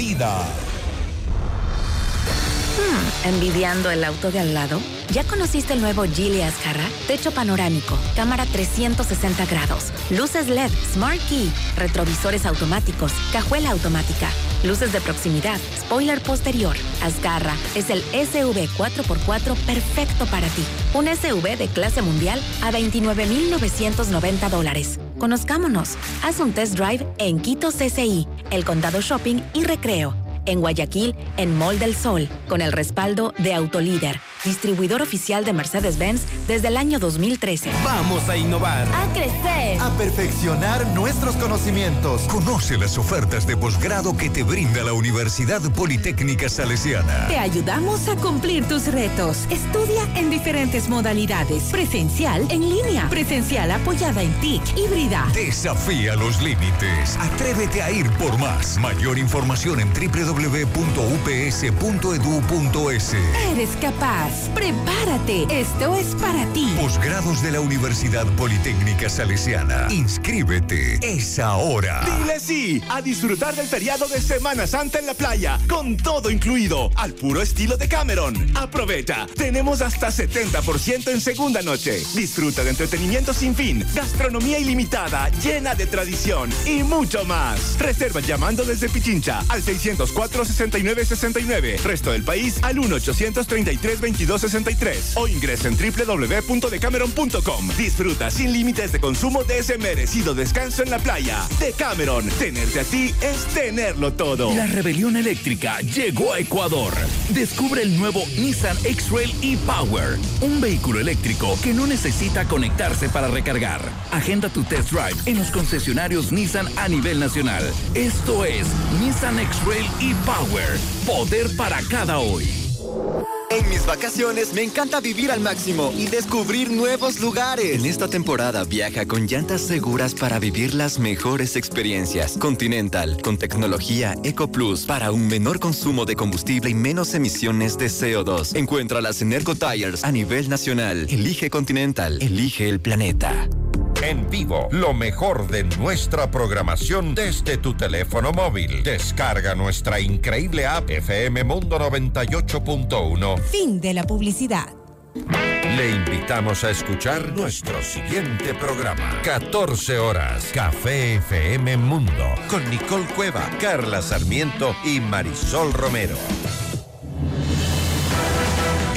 vida. Hmm, ¿Envidiando el auto de al lado? ¿Ya conociste el nuevo Geely Ascarra? Techo panorámico, cámara 360 grados, luces LED, Smart Key, retrovisores automáticos, cajuela automática, luces de proximidad, spoiler posterior. Ascarra es el SUV 4x4 perfecto para ti. Un SUV de clase mundial a 29,990 dólares. Conozcámonos. Haz un test drive en Quito CCI, El Condado Shopping y Recreo. En Guayaquil, en Mall del Sol, con el respaldo de Autolíder, distribuidor oficial de Mercedes-Benz desde el año 2013. Vamos a innovar. A crecer. A perfeccionar nuestros conocimientos. Conoce las ofertas de posgrado que te brinda la Universidad Politécnica Salesiana. Te ayudamos a cumplir tus retos. Estudia en diferentes modalidades. Presencial, en línea. Presencial apoyada en TIC, híbrida. Desafía los límites. Atrévete a ir por más. Mayor información en www.ups.edu.es. Eres capaz. Prepárate. Esto es para ti. Posgrados de la Universidad Politécnica Salesiana. Inscríbete. Es ahora. Dile sí a disfrutar del feriado de Semana Santa en la playa, con todo incluido, al puro estilo de Cameron. Aprovecha, tenemos hasta 70% en segunda noche. Disfruta de entretenimiento sin fin, gastronomía ilimitada, llena de tradición y mucho más. Reserva llamando desde Pichincha al 604-6969. Resto del país al 1-833-2263 o ingresa en www.decameron.com. Disfruta sin límites de consumo de ese merecido descanso en la playa. De Cameron, tenerte a ti es tenerlo todo. La rebelión eléctrica llegó a Ecuador. Descubre el nuevo Nissan X-Trail e-Power, un vehículo eléctrico que no necesita conectarse para recargar. Agenda tu test drive en los concesionarios Nissan a nivel nacional. Esto es Nissan X-Trail e-Power, poder para cada hoy. En mis vacaciones me encanta vivir al máximo y descubrir nuevos lugares. En esta temporada viaja con llantas seguras para vivir las mejores experiencias. Continental, con tecnología Eco Plus para un menor consumo de combustible y menos emisiones de CO2. Encuéntralas en Tires a nivel nacional. Elige Continental, elige el planeta. En vivo, lo mejor de nuestra programación desde tu teléfono móvil. Descarga nuestra increíble app FM Mundo 98.1. Fin de la publicidad. Le invitamos a escuchar nuestro siguiente programa. 14 horas. Café FM Mundo. Con Nicole Cueva, Carla Sarmiento y Marisol Romero.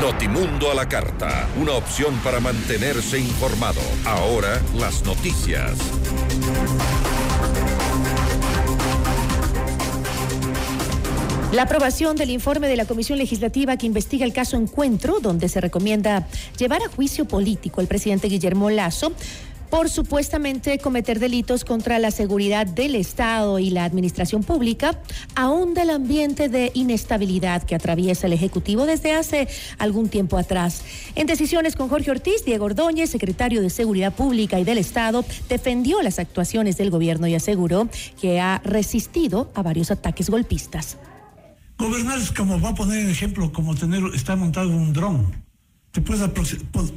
Notimundo a la Carta, una opción para mantenerse informado. Ahora las noticias. La aprobación del informe de la Comisión Legislativa que investiga el caso Encuentro, donde se recomienda llevar a juicio político al presidente Guillermo Lazo por supuestamente cometer delitos contra la seguridad del Estado y la administración pública, aún del ambiente de inestabilidad que atraviesa el Ejecutivo desde hace algún tiempo atrás. En decisiones con Jorge Ortiz, Diego Ordóñez, secretario de Seguridad Pública y del Estado, defendió las actuaciones del gobierno y aseguró que ha resistido a varios ataques golpistas. Gobernar es como, va a poner el ejemplo, como tener, está montado un dron. Te puedes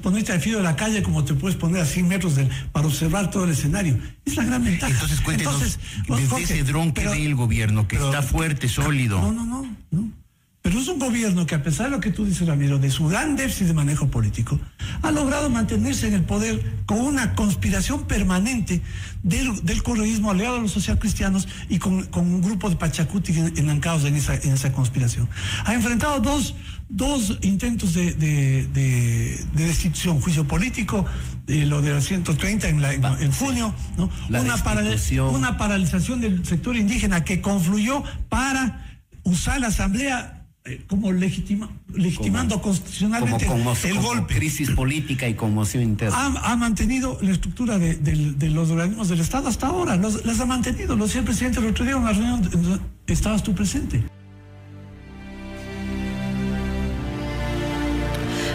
ponerte al filo de la calle como te puedes poner a 100 metros para observar todo el escenario. Es la gran ventaja. Entonces cuéntenos, Entonces, desde Jorge, ese dron que ve el gobierno, que está fuerte, sólido. No, no, no, no. Pero es un gobierno que a pesar de lo que tú dices, Ramiro, de su gran déficit de manejo político, ha logrado mantenerse en el poder con una conspiración permanente del, del correísmo aliado a los socialcristianos y con, un grupo de pachacuti enancados en esa, en esa conspiración. Ha enfrentado dos, dos intentos de, de, destitución, juicio político, de lo de la 130 en, la, en, junio, ¿no? una, una paralización del sector indígena que confluyó para usar la asamblea eh, como legitima, legitimando constitucionalmente el golpe. Crisis política y conmoción interna. Ha, mantenido la estructura de, los organismos del Estado hasta ahora, las ha mantenido. Lo decía el presidente el otro día en la reunión, estabas tú presente.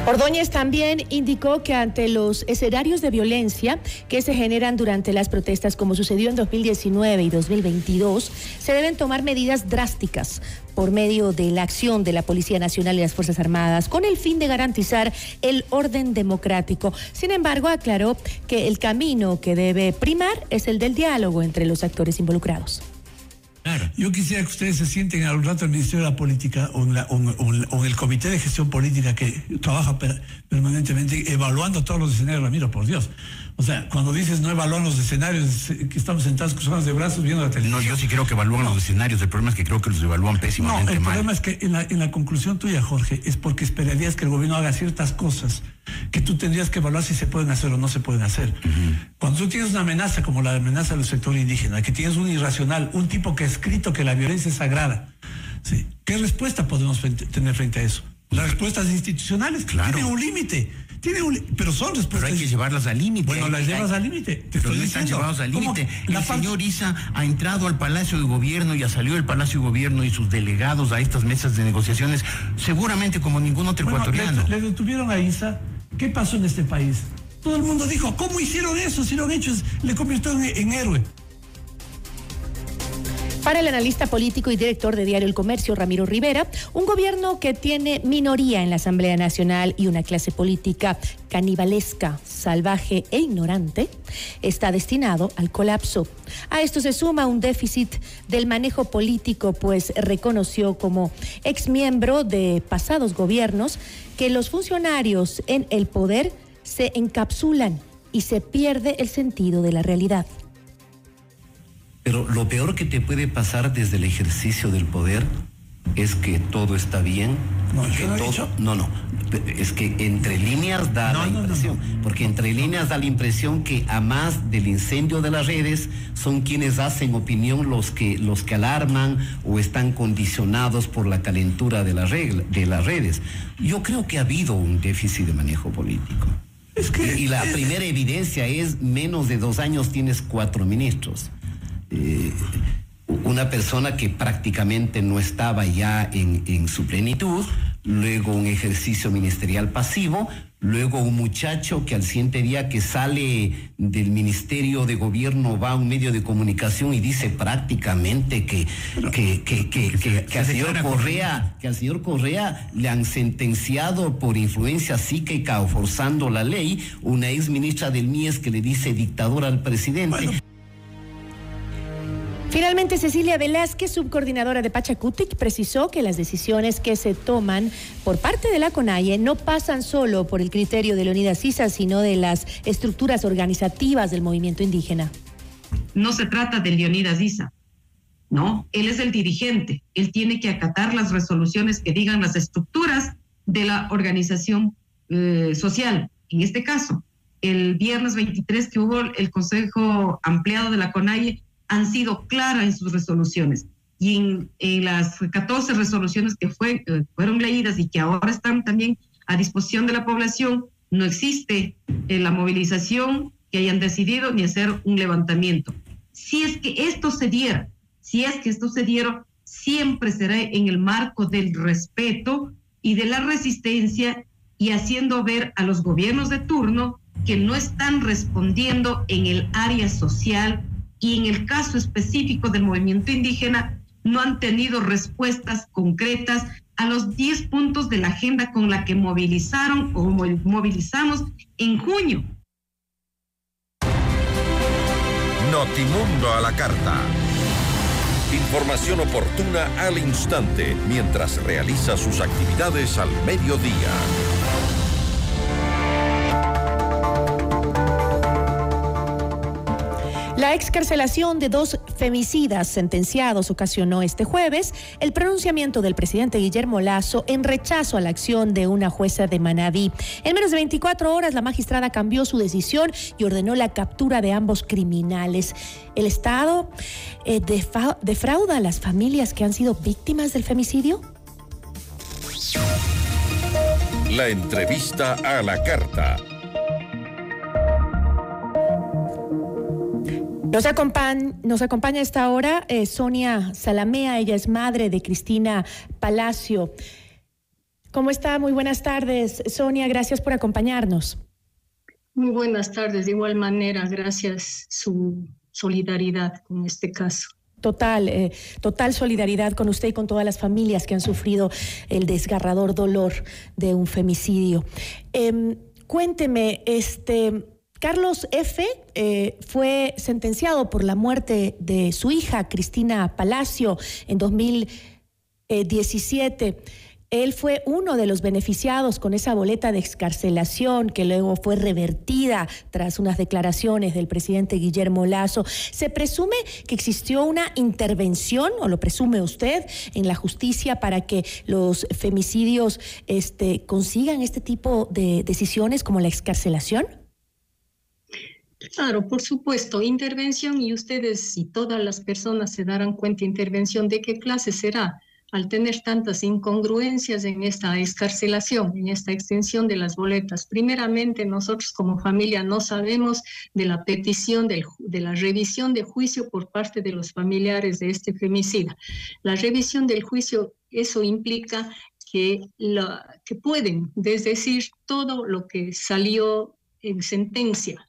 Ordóñez también indicó que ante los escenarios de violencia que se generan durante las protestas, como sucedió en 2019 y 2022, se deben tomar medidas drásticas por medio de la acción de la Policía Nacional y las Fuerzas Armadas con el fin de garantizar el orden democrático. Sin embargo, aclaró que el camino que debe primar es el del diálogo entre los actores involucrados. Yo quisiera que ustedes se sienten al rato el Ministerio de la Política o en, el Comité de Gestión Política que trabaja permanentemente evaluando todos los escenarios, Ramiro, por Dios. O sea, cuando dices no evalúan los escenarios, que estamos sentados cruzados de brazos viendo la televisión. No, yo sí creo que evalúan los escenarios. El problema es que creo que los evalúan pésimamente No, el problema es que en la, en la conclusión tuya, Jorge, es porque esperarías que el gobierno haga ciertas cosas que tú tendrías que evaluar si se pueden hacer o no se pueden hacer. Cuando tú tienes una amenaza como la amenaza del sector indígena, que tienes un irracional, un tipo que ha escrito que la violencia es sagrada, ¿sí? ¿qué respuesta podemos tener frente a eso? Las respuestas institucionales claro. tienen un límite. Tiene pero son respuestas. Pero hay que llevarlas al límite. Bueno, las llevas al límite. Pero no están llevadas al límite. El señor Isa ha entrado al Palacio de Gobierno y ha salido del Palacio de Gobierno y sus delegados a estas mesas de negociaciones, seguramente como ningún otro ecuatoriano. Le, detuvieron a Isa. ¿Qué pasó en este país? Todo el mundo dijo, ¿cómo hicieron eso? Si lo han hecho, le convirtió en héroe. Para el analista político y director de Diario El Comercio, Ramiro Rivera, un gobierno que tiene minoría en la Asamblea Nacional y una clase política canibalesca, salvaje e ignorante, está destinado al colapso. A esto se suma un déficit del manejo político, pues reconoció como exmiembro de pasados gobiernos que los funcionarios en el poder se encapsulan y se pierde el sentido de la realidad. Pero lo peor que te puede pasar desde el ejercicio del poder es que todo está bien. No, no, no, Es que entre líneas da la impresión. porque entre líneas da la impresión que a más del incendio de las redes son quienes hacen opinión los que, los que alarman o están condicionados por la calentura de, la regla, de las redes. Yo creo que ha habido un déficit de manejo político. Es que, y la primera evidencia es menos de dos años tienes cuatro ministros. Eh, una persona que prácticamente no estaba ya en, su plenitud, luego un ejercicio ministerial pasivo, luego un muchacho que al siguiente día que sale del Ministerio de Gobierno va a un medio de comunicación y dice prácticamente que, que, que, que, que- que al señor Correa, que al señor Correa le han sentenciado por influencia psíquica o forzando la ley, una ex ministra del MIES que le dice dictador al presidente. Finalmente, Cecilia Velázquez, subcoordinadora de Pachacutic, precisó que las decisiones que se toman por parte de la CONAIE no pasan solo por el criterio de Leonidas Sisa, sino de las estructuras organizativas del movimiento indígena. no se trata de Leonidas Isa, ¿no? Él es el dirigente, él tiene que acatar las resoluciones que digan las estructuras de la organización eh, social. En este caso, el viernes 23 que hubo el Consejo Ampliado de la CONAIE han sido claras en sus resoluciones. Y en, en las 14 resoluciones que fue, eh, fueron leídas y que ahora están también a disposición de la población, no existe eh, la movilización que hayan decidido ni hacer un levantamiento. Si es que esto se diera, si es que esto se diera, siempre será en el marco del respeto y de la resistencia y haciendo ver a los gobiernos de turno que no están respondiendo en el área social y en el caso específico del movimiento indígena no han tenido respuestas concretas a los 10 puntos de la agenda con la que movilizaron o mo- movilizamos en junio. Notimundo a la carta. Información oportuna al instante mientras realiza sus actividades al mediodía. La excarcelación de dos femicidas sentenciados ocasionó este jueves el pronunciamiento del presidente Guillermo Lazo en rechazo a la acción de una jueza de Manabí. En menos de 24 horas, la magistrada cambió su decisión y ordenó la captura de ambos criminales. ¿El Estado eh, defrauda a las familias que han sido víctimas del femicidio? La entrevista a la carta. Nos acompaña, nos acompaña a esta hora eh, Sonia Salamea, ella es madre de Cristina Palacio. ¿Cómo está? Muy buenas tardes, Sonia, gracias por acompañarnos. Muy buenas tardes, de igual manera, gracias su solidaridad con este caso. Total, eh, total solidaridad con usted y con todas las familias que han sufrido el desgarrador dolor de un femicidio. Em, cuénteme, este, Carlos F. eh, fue sentenciado por la muerte de su hija, Cristina Palacio, en 2017. Él fue uno de los beneficiados con esa boleta de excarcelación que luego fue revertida tras unas declaraciones del presidente Guillermo Lazo. ¿Se presume que existió una intervención, o lo presume usted, en la justicia para que los femicidios este, consigan este tipo de decisiones como la excarcelación? Claro, por supuesto, intervención y ustedes y todas las personas se darán cuenta, intervención de qué clase será al tener tantas incongruencias en esta escarcelación, en esta extensión de las boletas. Primeramente, nosotros como familia no sabemos de la petición de la revisión de juicio por parte de los familiares de este femicida. La revisión del juicio, eso implica que pueden desdecir todo lo que salió en sentencia.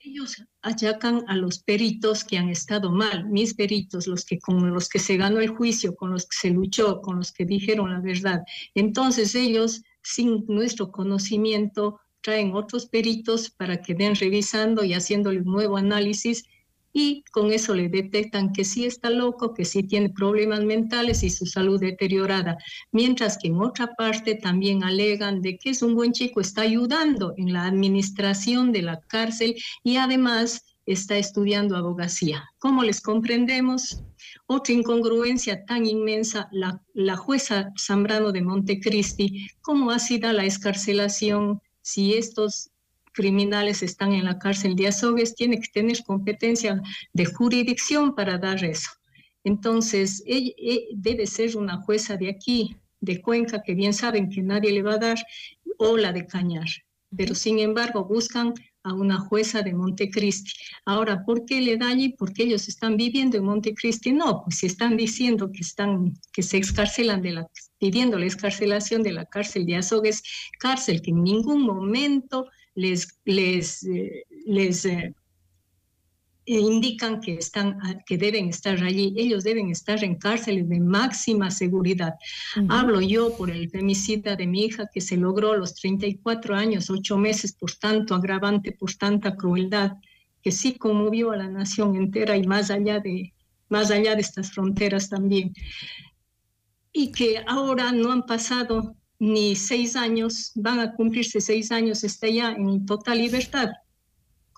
Ellos achacan a los peritos que han estado mal, mis peritos, los que con los que se ganó el juicio, con los que se luchó, con los que dijeron la verdad. Entonces ellos, sin nuestro conocimiento, traen otros peritos para que den revisando y haciéndole un nuevo análisis y con eso le detectan que sí está loco, que sí tiene problemas mentales y su salud deteriorada. Mientras que en otra parte también alegan de que es un buen chico, está ayudando en la administración de la cárcel y además está estudiando abogacía. ¿Cómo les comprendemos? Otra incongruencia tan inmensa, la, la jueza Zambrano de Montecristi, ¿cómo ha sido la escarcelación si estos criminales están en la cárcel de Azogues, tiene que tener competencia de jurisdicción para dar eso. Entonces, ella, eh, debe ser una jueza de aquí, de Cuenca, que bien saben que nadie le va a dar, o la de Cañar. Pero sin embargo, buscan a una jueza de Montecristi. Ahora, ¿por qué le da allí? Porque ellos están viviendo en Montecristi. No, pues si están diciendo que están, que se excarcelan de la, pidiendo la excarcelación de la cárcel de Azogues, cárcel que en ningún momento les, les, eh, les eh, indican que, están, ah, que deben estar allí. Ellos deben estar en cárceles de máxima seguridad. Hablo yo por el femicida de mi hija que se logró a los 34 años, 8 meses, por tanto agravante, por tanta crueldad, que sí conmovió a la nación entera y más allá de, más allá de estas fronteras también. Y que ahora no han pasado ni seis años, van a cumplirse seis años, está ya en total libertad.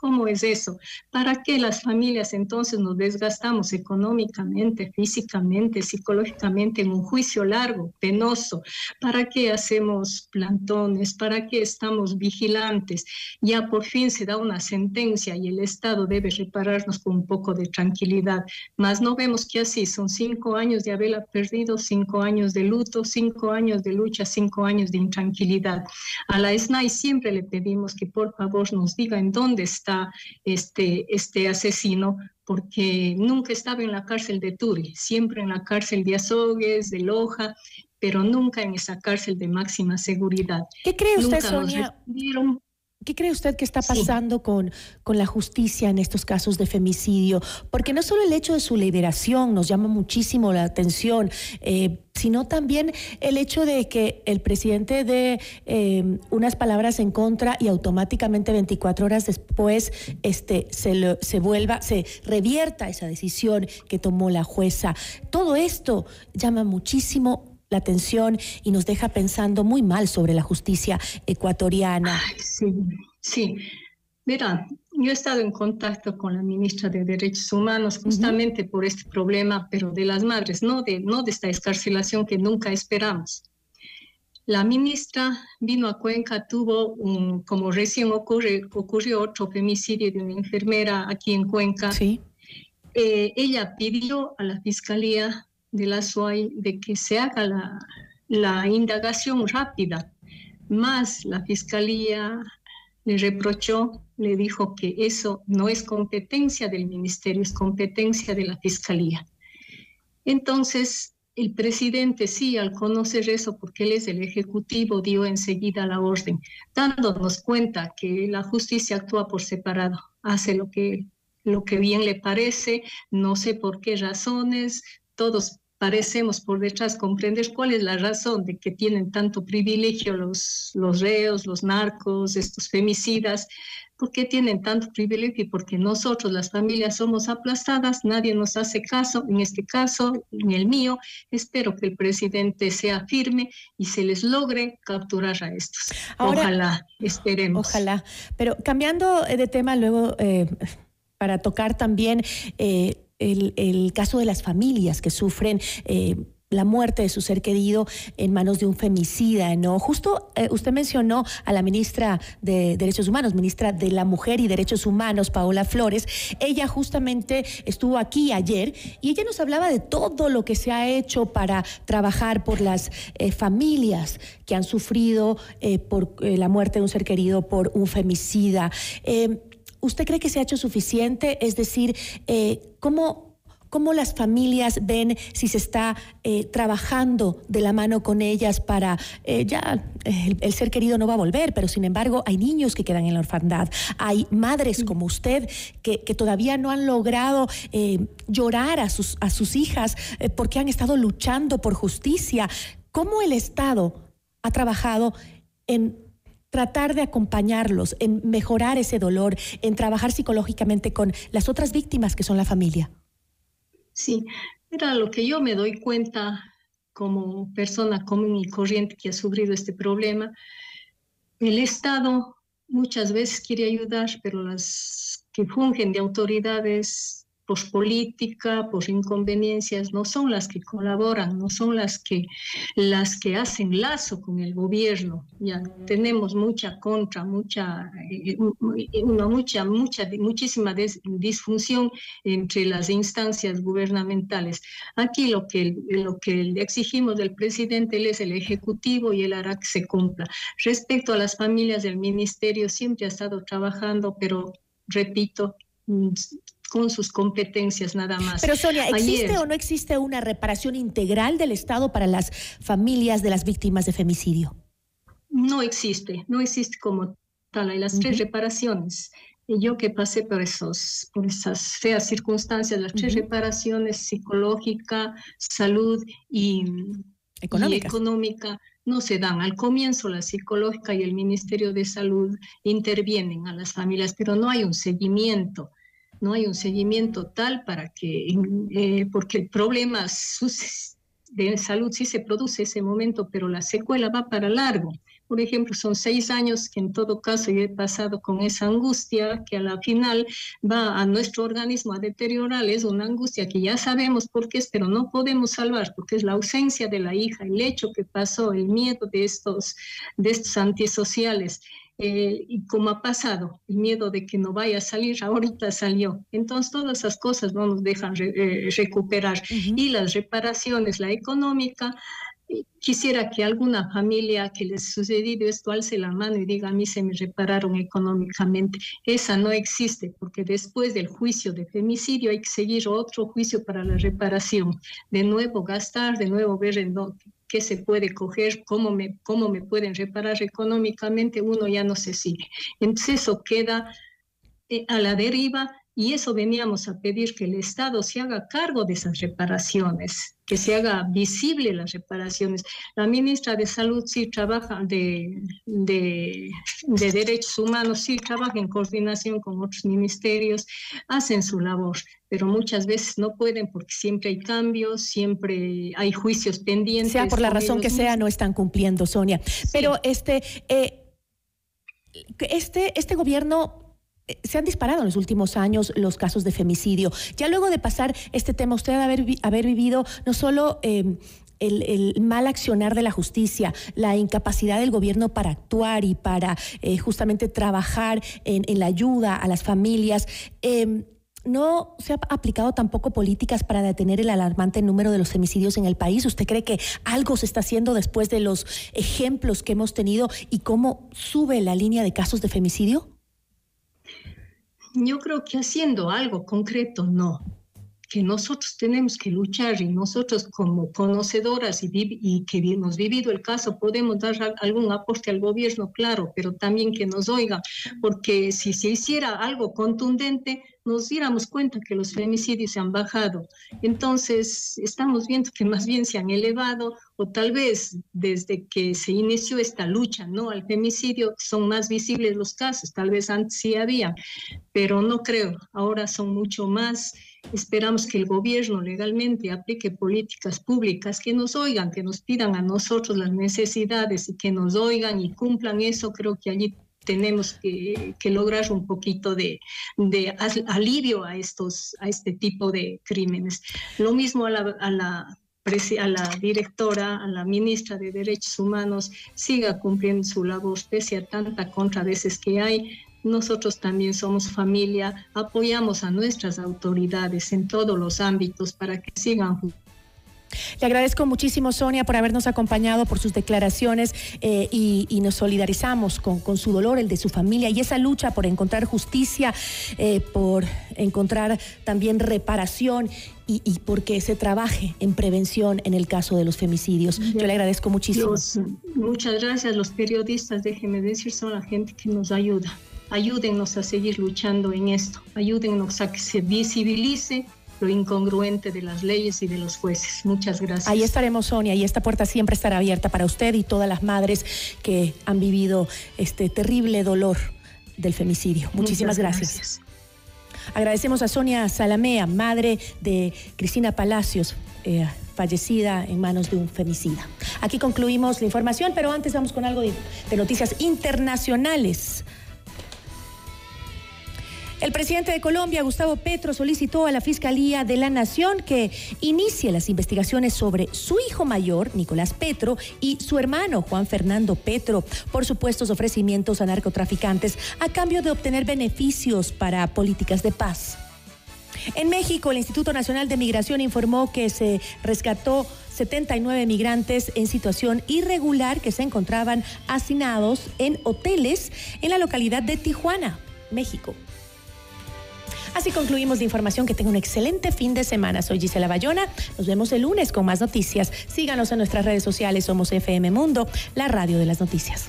¿Cómo es eso? ¿Para qué las familias entonces nos desgastamos económicamente, físicamente, psicológicamente en un juicio largo, penoso? ¿Para qué hacemos plantones? ¿Para qué estamos vigilantes? Ya por fin se da una sentencia y el Estado debe repararnos con un poco de tranquilidad. Mas no vemos que así son cinco años de haberla perdido, cinco años de luto, cinco años de lucha, cinco años de intranquilidad. A la SNAI siempre le pedimos que por favor nos diga en dónde está este, este asesino, porque nunca estaba en la cárcel de Turi, siempre en la cárcel de Azogues, de Loja, pero nunca en esa cárcel de máxima seguridad. ¿Qué cree usted, Sonia? ¿Qué cree usted que está pasando con, con la justicia en estos casos de femicidio? Porque no solo el hecho de su liberación nos llama muchísimo la atención, eh, sino también el hecho de que el presidente dé eh, unas palabras en contra y automáticamente 24 horas después este, se, se vuelva, se revierta esa decisión que tomó la jueza. Todo esto llama muchísimo la atención y nos deja pensando muy mal sobre la justicia ecuatoriana. sí, sí. Mira, yo he estado en contacto con la ministra de Derechos Humanos justamente por este problema, pero de las madres, no de, no de esta escarcelación que nunca esperamos. La ministra vino a Cuenca, tuvo un, como recién ocurre, ocurrió otro femicidio de una enfermera aquí en Cuenca. Sí. Eh, ella pidió a la fiscalía de la SUAI de que se haga la, la indagación rápida, más la fiscalía le reprochó, le dijo que eso no es competencia del ministerio, es competencia de la fiscalía. Entonces, el presidente sí, al conocer eso, porque él es el ejecutivo, dio enseguida la orden, dándonos cuenta que la justicia actúa por separado, hace lo que, lo que bien le parece, no sé por qué razones, todos parecemos por detrás comprender cuál es la razón de que tienen tanto privilegio los, los reos, los narcos, estos femicidas, ¿por qué tienen tanto privilegio? Porque nosotros, las familias, somos aplastadas, nadie nos hace caso, en este caso, en el mío, espero que el presidente sea firme y se les logre capturar a estos. ojalá, esperemos. Ojalá, pero cambiando de tema luego, eh, para tocar también... Eh, el, caso de las familias que sufren eh, la muerte de su ser querido en manos de un femicida, ¿no? Justo eh, usted mencionó a la ministra de Derechos Humanos, ministra de la Mujer y Derechos Humanos, Paola Flores. Ella justamente estuvo aquí ayer y ella nos hablaba de todo lo que se ha hecho para trabajar por las eh, familias que han sufrido por la muerte de un ser querido por un femicida. ¿Usted cree que se ha hecho suficiente? Es decir, eh, ¿cómo, las familias ven si se está eh, trabajando de la mano con ellas para, eh, ya, el, ser querido no va a volver, pero sin embargo hay niños que quedan en la orfandad, hay madres como usted que, todavía no han logrado llorar a sus, a sus hijas porque han estado luchando por justicia. ¿Cómo el Estado ha trabajado en tratar de acompañarlos, en mejorar ese dolor, en trabajar psicológicamente con las otras víctimas que son la familia. Sí, era lo que yo me doy cuenta como persona común y corriente que ha sufrido este problema. El Estado muchas veces quiere ayudar, pero las que fungen de autoridades por política, por inconveniencias, no son las que colaboran, no son las que, las que hacen lazo con el gobierno. Ya tenemos mucha contra, mucha, eh, una mucha, mucha, muchísima disfunción entre las instancias gubernamentales. Aquí lo que, lo que exigimos del presidente, él es el ejecutivo y él hará que se cumpla. Respecto a las familias del ministerio, siempre ha estado trabajando, pero repito, mm, con sus competencias nada más. Pero Sonia, ¿existe o no existe una reparación integral del Estado para las familias de las víctimas de femicidio? No existe, no existe como tal. Hay las tres reparaciones. Y yo que pasé por, esos, por esas feas circunstancias, las tres reparaciones psicológica, salud y económica no se dan. Al comienzo la psicológica y el Ministerio de Salud intervienen a las familias, pero no hay un seguimiento no hay un seguimiento tal para que, eh, porque el problema de salud sí se produce ese momento, pero la secuela va para largo. Por ejemplo, son seis años que en todo caso yo he pasado con esa angustia que a la final va a nuestro organismo a deteriorar. Es una angustia que ya sabemos por qué es, pero no podemos salvar porque es la ausencia de la hija, el hecho que pasó, el miedo de estos, de estos antisociales. Eh, y como ha pasado, el miedo de que no vaya a salir, ahorita salió. Entonces todas esas cosas no nos dejan eh, recuperar. Y las reparaciones, la económica, eh, quisiera que alguna familia que les sucedido esto alce la mano y diga a mí se me repararon económicamente. Esa no existe porque después del juicio de femicidio hay que seguir otro juicio para la reparación. De nuevo gastar, de nuevo ver en dónde qué se puede coger, cómo me, cómo me pueden reparar económicamente, uno ya no se sigue. Entonces eso queda eh, a la deriva y eso veníamos a pedir que el Estado se haga cargo de esas reparaciones, que se haga visible las reparaciones. La ministra de Salud sí trabaja, de, de, de Derechos Humanos sí trabaja en coordinación con otros ministerios, hacen su labor, pero muchas veces no pueden porque siempre hay cambios, siempre hay juicios pendientes. Sea por la razón que sea, no están cumpliendo, Sonia. Pero este, eh, este, este gobierno se han disparado en los últimos años los casos de femicidio. Ya luego de pasar este tema, usted haber, haber vivido no solo em, el, mal accionar de la justicia, la incapacidad del gobierno para actuar y para eh, justamente trabajar en, la ayuda a las familias. Em, no se ha aplicado tampoco políticas para detener el alarmante número de los femicidios en el país. ¿Usted cree que algo se está haciendo después de los ejemplos que hemos tenido y cómo sube la línea de casos de femicidio? Yo creo que haciendo algo concreto, no. Que nosotros tenemos que luchar y nosotros como conocedoras y, y que hemos vivido el caso podemos dar algún aporte al gobierno, claro, pero también que nos oiga, porque si se hiciera algo contundente, nos diéramos cuenta que los femicidios se han bajado. Entonces, estamos viendo que más bien se han elevado o tal vez desde que se inició esta lucha ¿no? al femicidio son más visibles los casos, tal vez antes sí había, pero no creo, ahora son mucho más. Esperamos que el gobierno legalmente aplique políticas públicas que nos oigan, que nos pidan a nosotros las necesidades y que nos oigan y cumplan eso. Creo que allí tenemos que, lograr un poquito de, alivio a, estos, a este tipo de crímenes. Lo mismo a la, directora, a la ministra de Derechos Humanos, siga cumpliendo su labor, pese a tanta contra veces que hay. Nosotros también somos familia, apoyamos a nuestras autoridades en todos los ámbitos para que sigan le agradezco muchísimo, Sonia, por habernos acompañado, por sus declaraciones eh, y, nos solidarizamos con, su dolor, el de su familia y esa lucha por encontrar justicia, eh, por encontrar también reparación y, porque se trabaje en prevención en el caso de los femicidios. Yo le agradezco muchísimo. muchas gracias. Los periodistas, déjenme decir, son la gente que nos ayuda. Ayúdennos a seguir luchando en esto. Ayúdennos a que se visibilice lo incongruente de las leyes y de los jueces. Muchas gracias. Ahí estaremos, Sonia, y esta puerta siempre estará abierta para usted y todas las madres que han vivido este terrible dolor del femicidio. Muchísimas gracias. Agradecemos a Sonia Salamea, madre de Cristina Palacios. Eh, fallecida en manos de un femicida. Aquí concluimos la información, pero antes vamos con algo de noticias internacionales. El presidente de Colombia, Gustavo Petro, solicitó a la Fiscalía de la Nación que inicie las investigaciones sobre su hijo mayor, Nicolás Petro, y su hermano, Juan Fernando Petro, por supuestos ofrecimientos a narcotraficantes a cambio de obtener beneficios para políticas de paz. En México, el Instituto Nacional de Migración informó que se rescató 79 migrantes en situación irregular que se encontraban hacinados en hoteles en la localidad de Tijuana, México. Así concluimos la información. Que tenga un excelente fin de semana. Soy Gisela Bayona. Nos vemos el lunes con más noticias. Síganos en nuestras redes sociales. Somos FM Mundo, la radio de las noticias.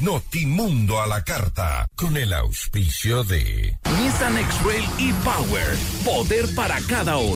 Notimundo a la carta, con el auspicio de Nissan X-Trail e-Power. Poder para cada hora.